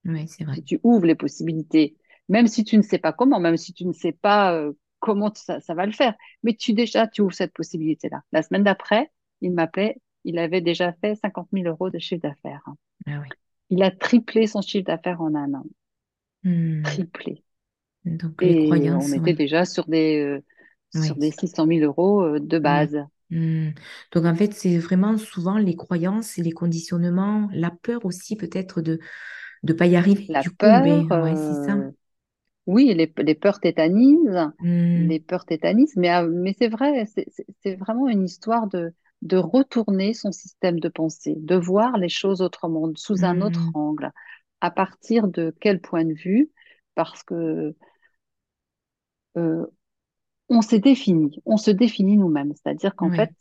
oui, c'est vrai. si tu ouvres les possibilités, même si tu ne sais pas comment, même si tu ne sais pas euh, comment ça, ça va le faire, mais tu déjà, tu ouvres cette possibilité-là. La semaine d'après, il m'appelait, il avait déjà fait 50 000 euros de chiffre d'affaires. Ah oui. Il a triplé son chiffre d'affaires en un an. Hmm, Triplé. donc, les Et on croyances, était déjà sur des, euh, sur des 600 000 euros euh, de oui. base. Hmm. Donc, en fait, c'est vraiment souvent les croyances et les conditionnements, la peur aussi peut-être de ne pas y arriver. La Du coup, peur, ben, ouais, ça. euh, Oui, les, les peurs tétanisent, les peurs tétanisent, mais, euh, mais c'est vrai, c'est vraiment une histoire de, de retourner son système de pensée, de voir les choses autrement, sous un autre angle. À partir de quel point de vue? Parce que euh, on s'est défini, on se définit nous-mêmes. C'est-à-dire qu'en oui. fait,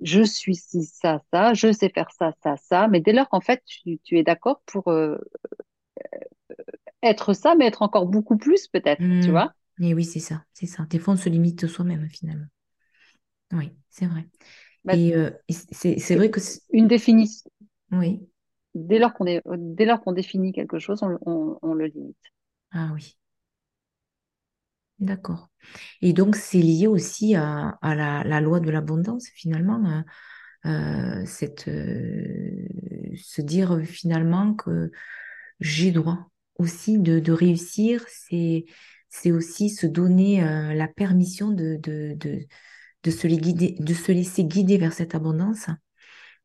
je suis ci, ça, ça, je sais faire ça, ça, ça. Mais dès lors qu'en fait, tu, tu es d'accord pour euh, être ça, mais être encore beaucoup plus peut-être, tu Hmm. vois? Oui, c'est ça, c'est ça. Des fois, on se limite soi-même, finalement. Oui, c'est vrai. Bah, Et euh, c'est c'est vrai que... une définition, Oui, dès lors qu'on est, dès lors qu'on définit quelque chose, on, le- limite. ah oui, d'accord. Et donc, c'est lié aussi à, la, loi de l'abondance, finalement. euh, euh, cette, euh, se dire finalement que j'ai droit aussi de, réussir, c'est, c'est aussi se donner euh, la permission de, de, de, se guider, de se laisser guider vers cette abondance.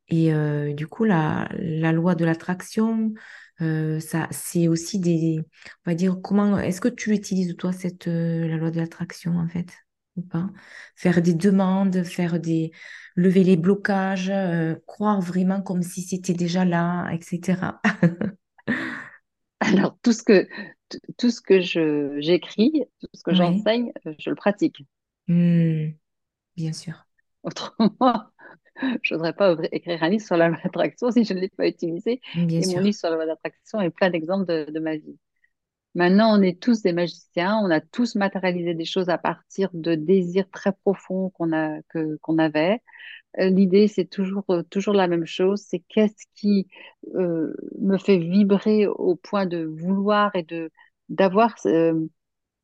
Et euh, du coup, la, la loi de l'attraction, euh, ça, c'est aussi des, on va dire, comment, est-ce que tu l'utilises toi, cette, euh, la loi de l'attraction, en fait, ou pas? Faire des demandes, faire des, lever les blocages, croire vraiment comme si c'était déjà là, etc. Alors, tout ce que, tout ce que je, j'écris, tout ce que j'enseigne, je le pratique. Hmm, bien sûr. Autrement, je voudrais pas écrire un livre sur la loi d'attraction si je ne l'ai pas utilisé. Bien Et mon livre sur la loi d'attraction est plein d'exemples de, de ma vie. Maintenant, on est tous des magiciens, on a tous matérialisé des choses à partir de désirs très profonds qu'on a, que, qu'on avait. Euh, L'idée, c'est toujours, euh, toujours la même chose, c'est qu'est-ce qui euh, me fait vibrer au point de vouloir et de d'avoir, euh,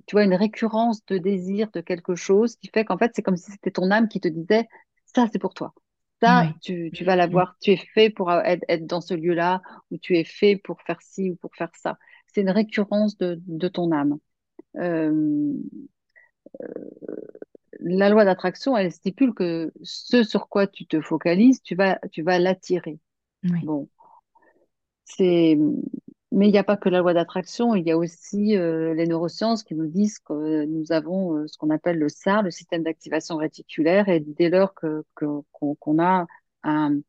tu vois, une récurrence de désir de quelque chose qui fait qu'en fait, c'est comme si c'était ton âme qui te disait, ça, c'est pour toi. Ça, Oui. tu, tu vas l'avoir, tu es fait pour euh, être, être dans ce lieu-là, ou tu es fait pour faire ci ou pour faire ça. C'est une récurrence de, de ton âme. Euh, la loi d'attraction, elle stipule que ce sur quoi tu te focalises, tu vas, tu vas l'attirer. Oui. Bon, c'est, mais il n'y a pas que la loi d'attraction, il y a aussi euh, les neurosciences qui nous disent que nous avons euh, ce qu'on appelle le SAR, le système d'activation réticulaire, et dès lors que, qu'on, a un,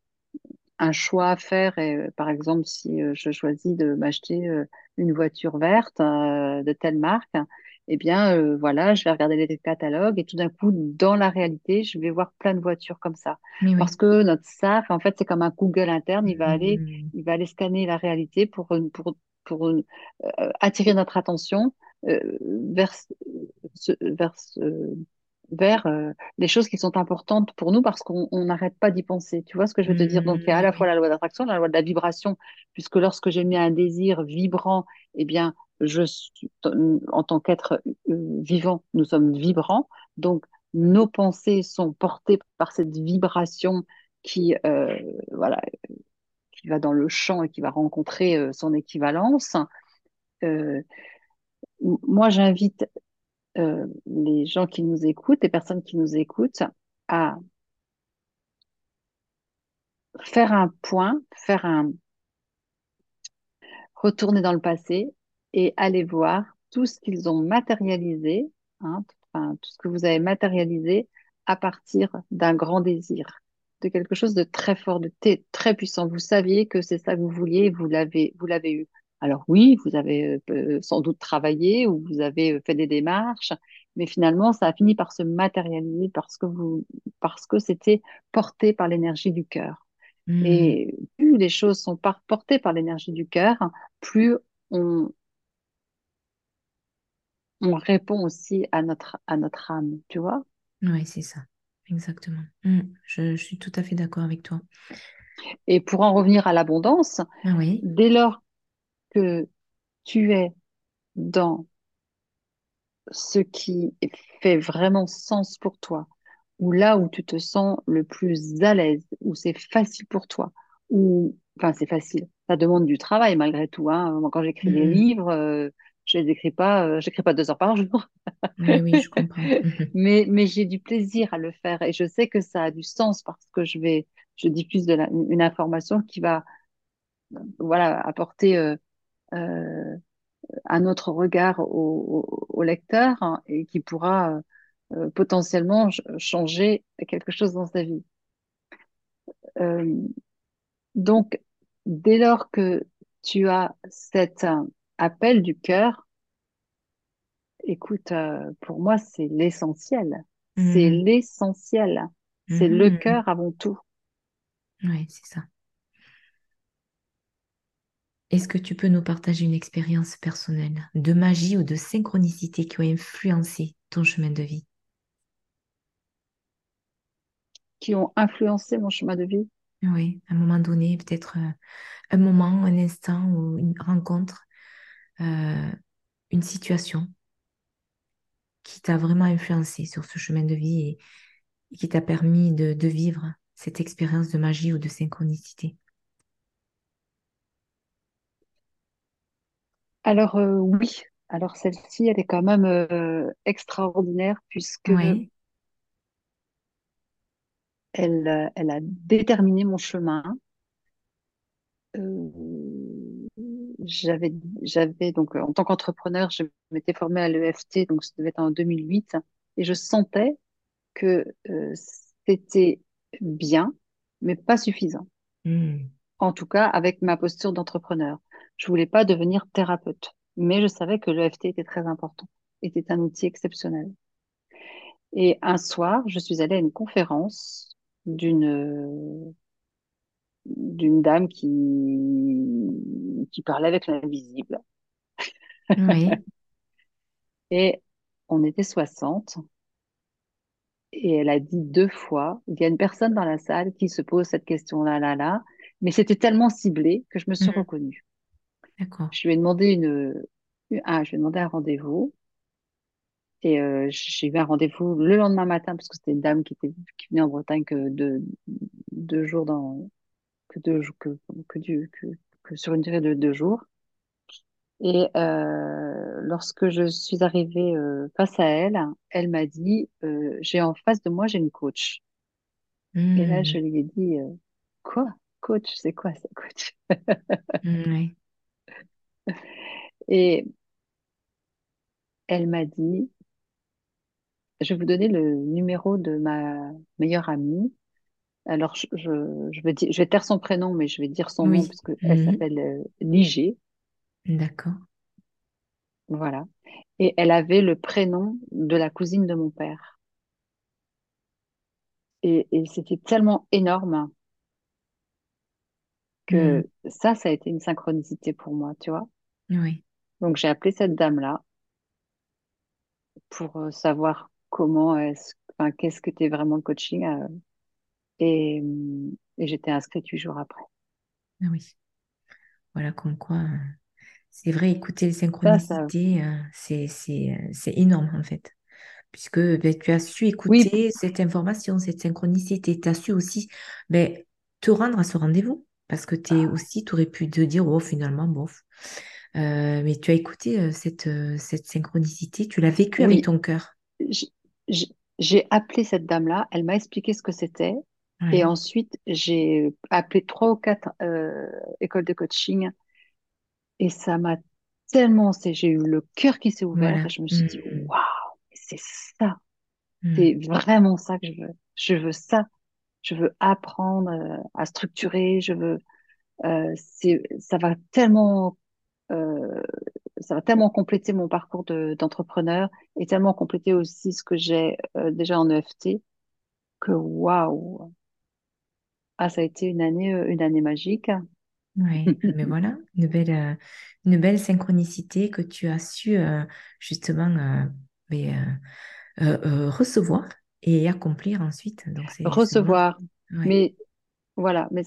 choix à faire, euh, par exemple, si je choisis de m'acheter une voiture verte de telle marque, eh bien, euh, voilà, je vais regarder les catalogues et tout d'un coup, dans la réalité, je vais voir plein de voitures comme ça. Parce que notre SAR, en fait, c'est comme un Google interne, il va aller, Hmm, il va aller scanner la réalité pour, pour, pour euh, attirer notre attention euh, vers, ce, vers vers euh, les choses qui sont importantes pour nous parce qu'on on n'arrête pas d'y penser. Tu vois ce que je veux te dire? Donc, il y a à la fois oui. la loi d'attraction, la loi de la vibration, puisque lorsque j'ai mis un désir vibrant, eh bien, en tant qu'être euh, vivant, nous sommes vibrants. Donc, nos pensées sont portées par cette vibration qui, euh, voilà, qui va dans le champ et qui va rencontrer euh, son équivalence. Moi, j'invite les gens qui nous écoutent, les personnes qui nous écoutent, à faire un point, faire un retourner dans le passé et aller voir tout ce qu'ils ont matérialisé, hein, enfin, tout ce que vous avez matérialisé à partir d'un grand désir, de quelque chose de très fort, de très puissant. Vous saviez que c'est ça que vous vouliez, vous l'avez, vous l'avez eu. Alors oui, vous avez euh, sans doute travaillé ou vous avez euh, fait des démarches, mais finalement, ça a fini par se matérialiser parce que vous, parce que c'était porté par l'énergie du cœur. Hmm, Et plus les choses sont portées par l'énergie du cœur, plus on, on répond aussi à notre, à notre âme, tu vois? Oui, c'est ça. Exactement. Hmm, Je, je suis tout à fait d'accord avec toi. Et pour en revenir à l'abondance, Ah oui. dès lors que tu es dans ce qui fait vraiment sens pour toi, ou là où tu te sens le plus à l'aise, où c'est facile pour toi, ou enfin c'est facile, ça demande du travail malgré tout. Hein. Quand j'écris des Hmm, livres, euh, je les écris pas, euh, j'écris pas deux heures par jour, Oui, oui, je comprends. mais mais j'ai du plaisir à le faire et je sais que ça a du sens parce que je vais, je diffuse de la, une information qui va, voilà, apporter euh, euh, un autre regard au, au, au lecteur hein, et qui pourra euh, potentiellement ch- changer quelque chose dans sa vie. Euh, donc, dès lors que tu as cet euh, appel du cœur, écoute, euh, pour moi, c'est l'essentiel. C'est Hmm, l'essentiel. C'est le Mhm. cœur avant tout. Ouais, c'est ça. Est-ce que tu peux nous partager une expérience personnelle de magie ou de synchronicité qui a influencé ton chemin de vie? qui ont influencé mon chemin de vie? Oui, à un moment donné, peut-être euh, un moment, un instant ou une rencontre, euh, une situation qui t'a vraiment influencé sur ce chemin de vie et, et qui t'a permis de, de vivre cette expérience de magie ou de synchronicité? Alors euh, oui, alors celle-ci, elle est quand même euh, extraordinaire puisque Oui. elle, elle a déterminé mon chemin. Euh, j'avais, j'avais donc euh, en tant qu'entrepreneur, je m'étais formée à l'EFT, donc ça devait être en 2008, et je sentais que euh, c'était bien, mais pas suffisant. Hmm. En tout cas, avec ma posture d'entrepreneur. Je voulais pas devenir thérapeute, mais je savais que l'EFT était très important, était un outil exceptionnel. Et un soir, je suis allée à une conférence d'une d'une dame qui qui parlait avec l'invisible. Oui. Et on était 60 et elle a dit deux fois, il y a une personne dans la salle qui se pose cette question-là, là, là, mais c'était tellement ciblé que je me suis Hmm. reconnue. D'accord. Je lui ai demandé une, un, je lui ai demandé un rendez-vous et euh, j'ai eu un rendez-vous le lendemain matin parce que c'était une dame qui était qui venait en Bretagne que deux, deux jours dans que deux jours que que, du, que que sur une durée de deux jours. Et euh, lorsque je suis arrivée euh, face à elle, elle m'a dit, euh, j'ai en face de moi, j'ai une coach. Et là, je Hmm. lui ai dit, quoi? Coach, c'est quoi ça, coach? Oui. Et elle m'a dit, je vais vous donner le numéro de ma meilleure amie. Alors, je, je, je vais dire, je vais taire son prénom, mais je vais dire son nom Oui. puisque elle Hmm. s'appelle euh, Ligé. D'accord. Voilà. Et elle avait le prénom de la cousine de mon père. Et, et c'était tellement énorme que ça, ça a été une synchronicité pour moi, tu vois. Oui. Donc, j'ai appelé cette dame-là pour euh, savoir comment est-ce, enfin, qu'est-ce que t'es vraiment le coaching, euh, et, hum, et j'étais inscrite huit jours après. Ah Oui. Voilà, comme quoi, euh, c'est vrai, écouter les Ça, ça, synchronicités, euh, c'est, euh, c'est énorme en fait. Puisque ben, tu as su oui, écouter cette information, cette synchronicité, tu as su aussi ben, te rendre à ce rendez-vous. Parce que tu aussi, tu aurais pu te dire, oh, finalement, bof. Euh, mais tu as écouté euh, cette, euh, cette synchronicité, tu l'as vécu avec ton cœur. j'ai appelé cette dame-là, elle m'a expliqué ce que c'était, et ensuite, j'ai appelé trois ou quatre euh, écoles de coaching, et ça m'a tellement, c'est, j'ai eu le cœur qui s'est ouvert, voilà. je me suis dit, Mm, waouh, c'est ça, mm, c'est vraiment ça que je veux. Je veux ça. Je veux apprendre euh, à structurer. Je veux, euh, c'est, ça va tellement, euh, ça va tellement compléter mon parcours de, d'entrepreneur et tellement compléter aussi ce que j'ai euh, déjà en EFT que waouh. Ah, ça a été une année, euh, une année magique. ouais. Mais voilà, une belle, euh, une belle synchronicité que tu as su euh, justement euh, mais, euh, recevoir et accomplir ensuite. Donc, Recevoir. Ouais, Mais voilà. Mais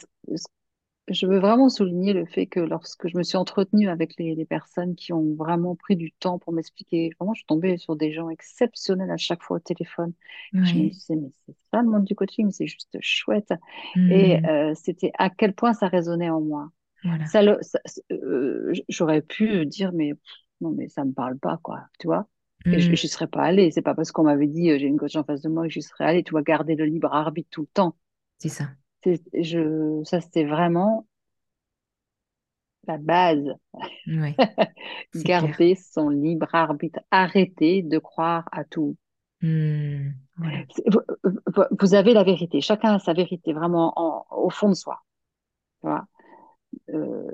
Je veux vraiment souligner le fait que lorsque je me suis entretenue avec les, les personnes qui ont vraiment pris du temps pour m'expliquer, vraiment, je suis tombée sur des gens exceptionnels à chaque fois au téléphone. Je me disais, mais c'est ça le monde du coaching, c'est juste chouette. Et Hmm, euh, c'était à quel point ça résonnait en moi. voilà. Ça, euh, j'aurais pu dire, mais non, mais ça me parle pas, quoi, tu vois. Et je- Hmm, j'y serais pas allée. C'est pas parce qu'on m'avait dit, euh, j'ai une coach en face de moi que j'y serais allée. Tu vas garder le libre arbitre tout le temps. c'est ça. C'est, je, ça, c'était vraiment la base. Clair. Garder son libre arbitre. Arrêtez de croire à tout. C'est- Vous, avez la vérité. Chacun a sa vérité vraiment en- au fond de soi. tu vois? Euh,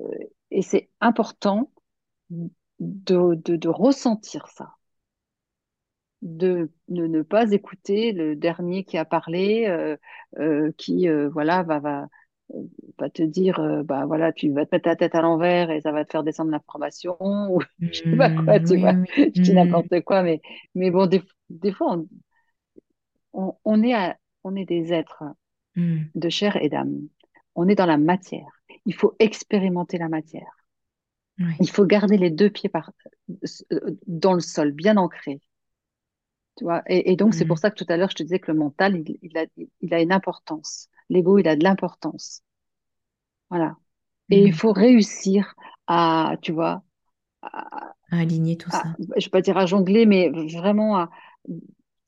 et c'est important de, de, de ressentir ça. De, ne pas écouter le dernier qui a parlé, euh, euh, qui euh, voilà va, va, va te dire bah voilà tu vas te mettre ta tête à l'envers et ça va te faire descendre l'information ou je sais pas quoi tu oui, vois je dis Mm, n'importe quoi mais mais bon des, des fois on, on, on est à, on est des êtres mm, de chair et d'âme. On est dans la matière. Il faut expérimenter la matière. Oui. il faut garder les deux pieds par, dans le sol bien ancrés Tu vois, et, et donc, c'est pour Mm, ça que tout à l'heure, je te disais que le mental, il, il a, il a une importance. L'ego, il a de l'importance. Voilà. Et il mm. faut réussir à, tu vois, à, À aligner tout à- ça. je vais pas dire à jongler, mais vraiment à,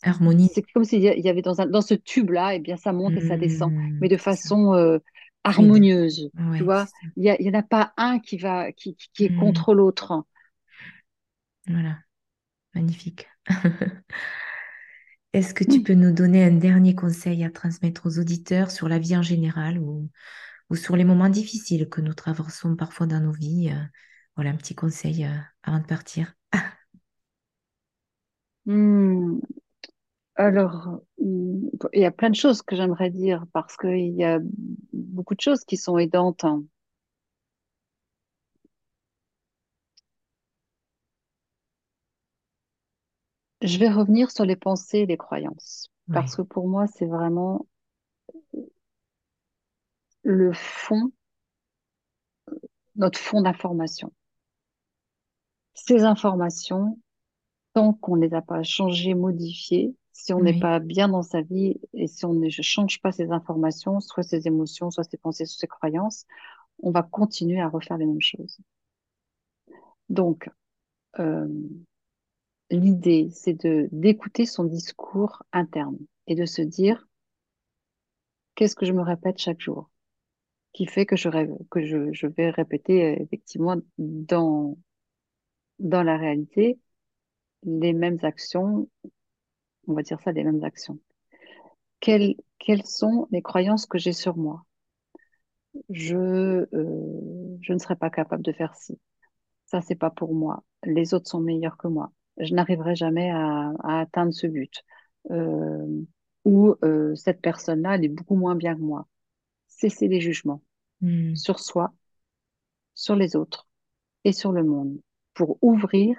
Harmonie. c'est comme s'il y avait dans un, dans ce tube-là, et bien, ça monte et ça descend, mais Mm, de c'est ça. façon euh, harmonieuse. Tu vois, il y a, il y en a pas un qui va, qui, qui est contre l'autre. voilà, magnifique. Est-ce que tu peux nous donner un dernier conseil à transmettre aux auditeurs sur la vie en général ou, ou sur les moments difficiles que nous traversons parfois dans nos vies? euh, voilà, un petit conseil euh, avant de partir. Hmm. Alors, hmm, il y a plein de choses que j'aimerais dire parce qu'il y a beaucoup de choses qui sont aidantes. hein. Je vais revenir sur les pensées et les croyances Oui, parce que pour moi, c'est vraiment le fond, notre fond d'information. Ces informations, tant qu'on ne les a pas changées, modifiées, si on n'est oui. pas bien dans sa vie et si on ne change pas ces informations, soit ses émotions, soit ses pensées, soit ses croyances, on va continuer à refaire les mêmes choses. Donc, euh, L'idée, c'est de d'écouter son discours interne et de se dire qu'est-ce que je me répète chaque jour, qui fait que je que je, je vais répéter euh, effectivement dans dans la réalité les mêmes actions, on va dire ça, les mêmes actions. Quelles quelles sont les croyances que j'ai sur moi? Je euh, je ne serai pas capable de faire ci. Ça, c'est pas pour moi. Les autres sont meilleurs que moi. Je n'arriverai jamais à, à atteindre ce but. Euh, ou euh, cette personne-là, elle est beaucoup moins bien que moi. Cesser les jugements Mm, sur soi, sur les autres et sur le monde pour ouvrir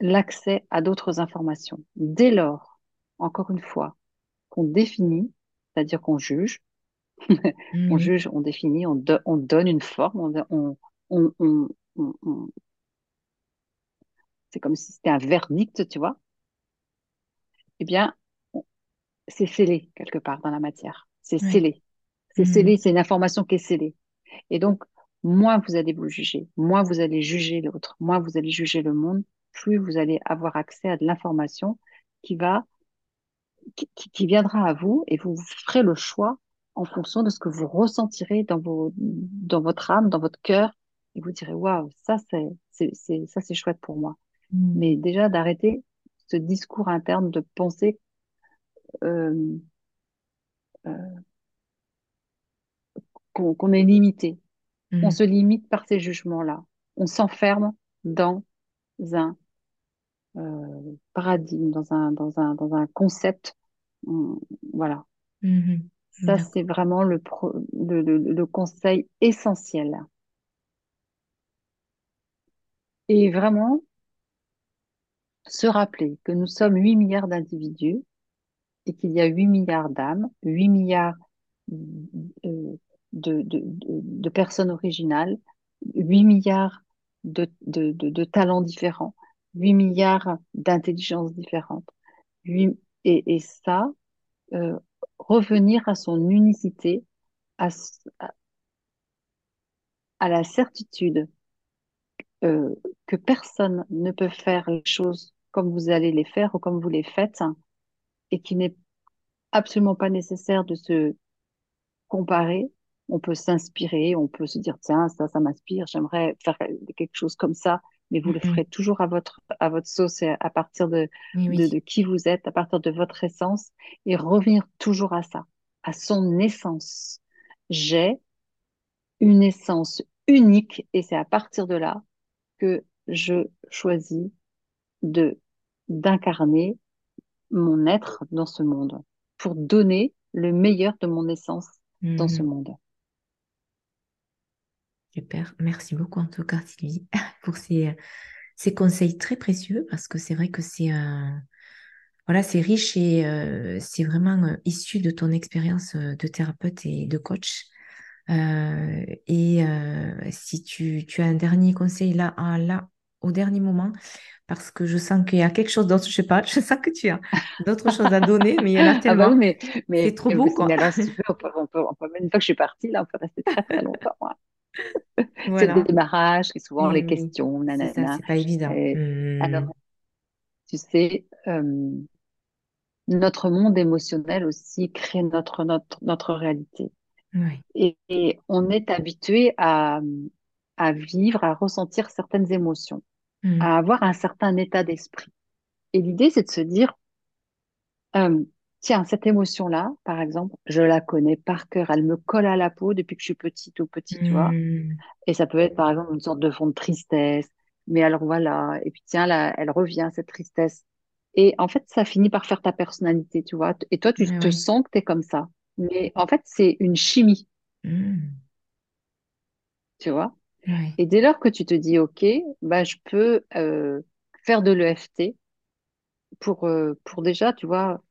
l'accès à d'autres informations. Dès lors, encore une fois, qu'on définit, c'est-à-dire qu'on juge, on oui, juge, on définit, on, do- on donne une forme, on- on- on- c'est comme si c'était un verdict, tu vois. Eh bien, c'est scellé quelque part dans la matière. C'est oui. scellé. C'est Mm, scellé, c'est une information qui est scellée. Et donc, moins vous allez vous juger, moins vous allez juger l'autre, moins vous allez juger le monde, plus vous allez avoir accès à de l'information qui va, qui, qui- qui viendra à vous et vous ferez le choix en fonction de ce que vous ressentirez dans vos, dans votre âme, dans votre cœur. Et vous direz, waouh, ça c'est, ça c'est chouette pour moi. Mm, Mais déjà d'arrêter ce discours interne de penser euh, euh, qu'on est limité. On mm, se limite par ces jugements-là. On s'enferme dans un euh, paradigme, dans un, dans un, dans un concept. On- voilà. mhm. Ça, c'est vraiment le, pro- le, le, le conseil essentiel. Et vraiment, se rappeler que nous sommes 8 milliards d'individus et qu'il y a 8 milliards d'âmes, 8 milliards euh, de, de, personnes originales, 8 milliards de, talents différents, 8 milliards d'intelligences différentes. Et, et ça, euh, revenir à son unicité, à à la certitude euh, que personne ne peut faire les choses comme vous allez les faire ou comme vous les faites, et qu'il n'est absolument pas nécessaire de se comparer. On peut s'inspirer, on peut se dire, tiens, ça, ça m'inspire, j'aimerais faire quelque chose comme ça, mais vous le Mm, ferez toujours à votre, à votre sauce et à partir de, oui, de, oui. de qui vous êtes, à partir de votre essence, et revenir toujours à ça, à son essence. J'ai une essence unique et c'est à partir de là que je choisis de d'incarner mon être dans ce monde, pour donner le meilleur de mon essence dans ce Mhm. monde. Super. Merci beaucoup en tout cas, Sylvie, pour ces, ces conseils très précieux parce que c'est vrai que c'est euh, voilà, c'est riche et euh, c'est vraiment euh, issu de ton expérience euh, de thérapeute et de coach. Et si tu, tu as un dernier conseil là, à- là, au dernier moment, parce que je sens qu'il y a quelque chose d'autre, je sais pas, je sens que tu as d'autres choses à donner, mais il y en a Ah bah oui, tellement, mais, c'est trop beau, quoi. alors si tu veux, on peut, on peut, on peut- une fois que je suis partie, là, on peut rester très très longtemps. hein. C'est le démarrage, et souvent les oui, questions, c'est ça, nanana. c'est pas évident. Et alors, tu sais, euh, notre monde émotionnel aussi crée notre, notre, notre réalité. ouais. Et, et on est habitué à, à vivre, à ressentir certaines émotions, Hmm, à avoir un certain état d'esprit. Et l'idée, c'est de se dire, euh, tiens, cette émotion-là, par exemple, je la connais par cœur, elle me colle à la peau depuis que je suis petite ou petit, tu vois. hmm, Et ça peut être, par exemple, une sorte de fond de tristesse. Mais alors voilà, et puis tiens, là, elle revient, cette tristesse. Et en fait, ça finit par faire ta personnalité, tu vois. Et toi, tu te sens que tu es comme ça. Mais en fait, c'est une chimie, Hmm, tu vois? Et dès lors que tu te dis, OK, bah, je peux euh, faire de l'EFT pour, euh, pour déjà, tu vois,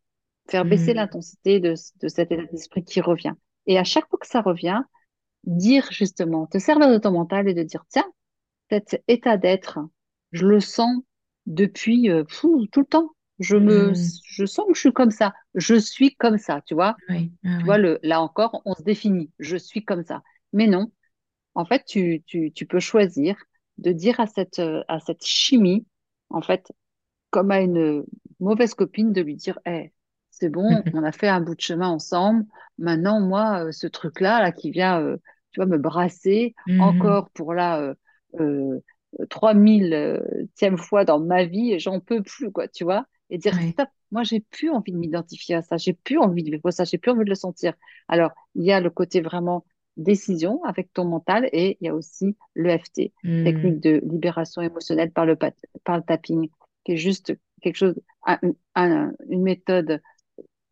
faire baisser Hmm, l'intensité de, de cet état d'esprit qui revient. Et à chaque fois que ça revient, dire justement, te servir de ton mental et de dire, tiens, cet état d'être, je le sens depuis euh, fou, tout le temps. Je me, hmm, je sens que je suis comme ça. Je suis comme ça, tu vois. ah Tu vois, le, là encore, on se définit. Je suis comme ça. Mais non, en fait, tu, tu, tu peux choisir de dire à cette, euh, à cette chimie, en fait, comme à une mauvaise copine, de lui dire, Eh, c'est bon, on a fait un bout de chemin ensemble. Maintenant, moi, euh, ce truc-là, là, qui vient, euh, tu vois, me brasser Hmm, encore pour la euh, euh, 3000e fois dans ma vie, j'en peux plus, quoi, tu vois. Et dire, stop, moi, j'ai plus envie de m'identifier à ça, j'ai plus envie de vivre ça, j'ai plus envie de le sentir. Alors, il y a le côté vraiment décision avec ton mental et il y a aussi l'EFT, Hmm, technique de libération émotionnelle par le, par le tapping qui est juste quelque chose, un- un- une méthode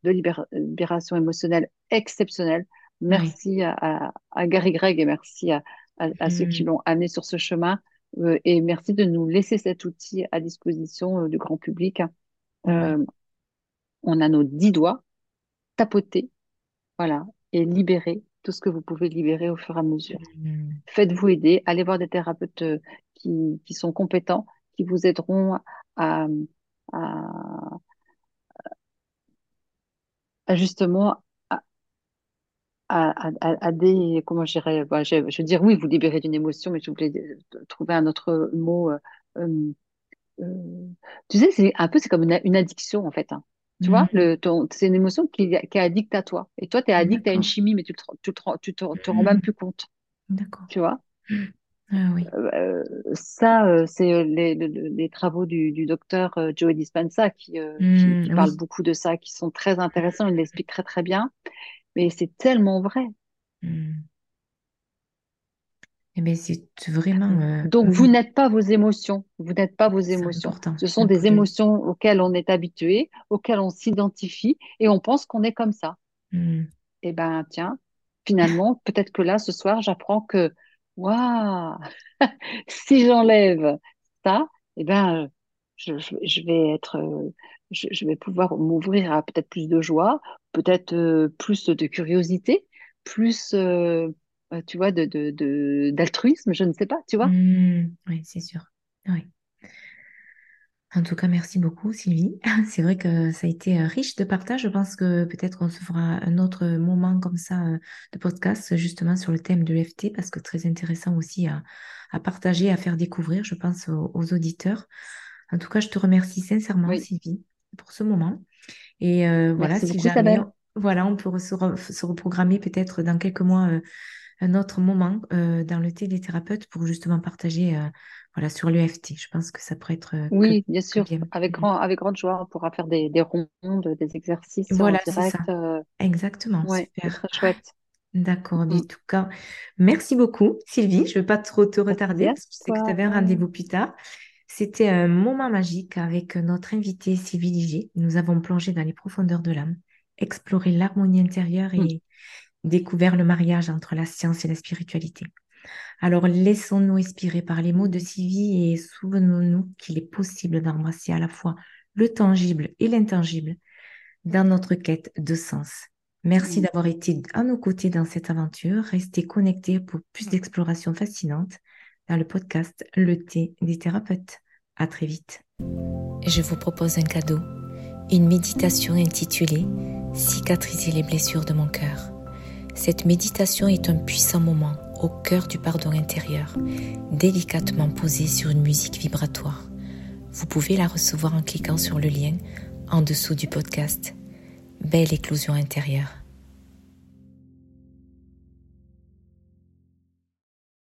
de libér- libération émotionnelle exceptionnelle. Merci à, à- à Gary Gregg et merci à, à- à ceux qui Hmm, l'ont amené sur ce chemin. Euh, et merci de nous laisser cet outil à disposition euh, du grand public. Euh, on a nos dix doigts, tapoter, voilà, et libérer tout ce que vous pouvez libérer au fur et à mesure. Hmm, Faites-vous aider, allez voir des thérapeutes euh, qui, qui sont compétents, qui vous aideront à, à, à justement à, à, à- à des, comment je dirais, bah, je, je veux dire, oui, vous libérez d'une émotion, mais je voulais trouver un autre mot. euh, euh, euh, tu sais, c'est un peu, c'est comme une, une addiction, en fait. hein. Tu vois, hmm, le, ton, c'est une émotion qui, qui est addict à toi. Et toi, tu es addict à une chimie, mais tu te, tu te, te, te rends même Hmm, plus compte. d'accord. Tu vois, Hmm, ah oui. Euh, ça, euh, c'est euh, les, les, les travaux du, du docteur euh, Joe Dispenza qui, qui, oui. beaucoup de ça, qui sont très intéressants. Il l'explique très, très bien. Mais c'est tellement vrai. Eh bien, c'est vraiment, euh, Donc, vous n'êtes pas vos émotions. Vous n'êtes pas vos émotions. important, Ce sont des émotions auxquelles on est habitué, auxquelles on s'identifie et on pense qu'on est comme ça. Hmm, Eh ben, tiens, finalement, peut-être que là, ce soir, j'apprends que, waouh, si j'enlève ça, eh ben, je, je- je vais être, euh, je, je vais pouvoir m'ouvrir à peut-être plus de joie, peut-être euh, plus de curiosité, plus, euh, tu vois, de, de, d'altruisme, je ne sais pas, tu vois. hmm, oui, c'est sûr. Oui. En tout cas, merci beaucoup, Sylvie. C'est vrai que ça a été euh, riche de partage. Je pense que peut-être qu'on se fera un autre moment comme ça euh, de podcast, justement sur le thème de l'EFT, parce que très intéressant aussi à, à partager, à faire découvrir, je pense, aux, aux auditeurs. En tout cas, je te remercie sincèrement, Oui, Sylvie, pour ce moment. Et euh, voilà, si beaucoup, jamais, voilà, on peut se, re- se reprogrammer peut-être dans quelques mois euh, un autre moment euh, dans le téléthérapeute pour justement partager euh, voilà, sur l'EFT. Je pense que ça pourrait être euh, que, Oui, bien sûr, bien. avec grand, avec grande joie, on pourra faire des, des rondes, des exercices en Voilà, ça. direct. euh, Exactement, ouais, c'est super. très chouette. D'accord, mais en Mm. tout cas, merci beaucoup, Sylvie. Je ne vais pas trop te retarder parce que je sais que tu avais un rendez-vous plus tard. C'était un moment magique avec notre invité Sylvie Ligier. Nous avons plongé dans les profondeurs de l'âme, exploré l'harmonie intérieure et mm. Découvert le mariage entre la science et la spiritualité. Alors laissons-nous inspirer par les mots de Sylvie et souvenons-nous qu'il est possible d'embrasser à la fois le tangible et l'intangible dans notre quête de sens. Merci d'avoir été à nos côtés dans cette aventure. Restez connectés pour plus d'explorations fascinantes dans le podcast Le thé des thérapeutes. À très vite. Je vous propose un cadeau, une méditation intitulée Cicatriser les blessures de mon cœur. Cette méditation est un puissant moment au cœur du pardon intérieur, délicatement posé sur une musique vibratoire. Vous pouvez la recevoir en cliquant sur le lien en dessous du podcast. Belle éclosion intérieure.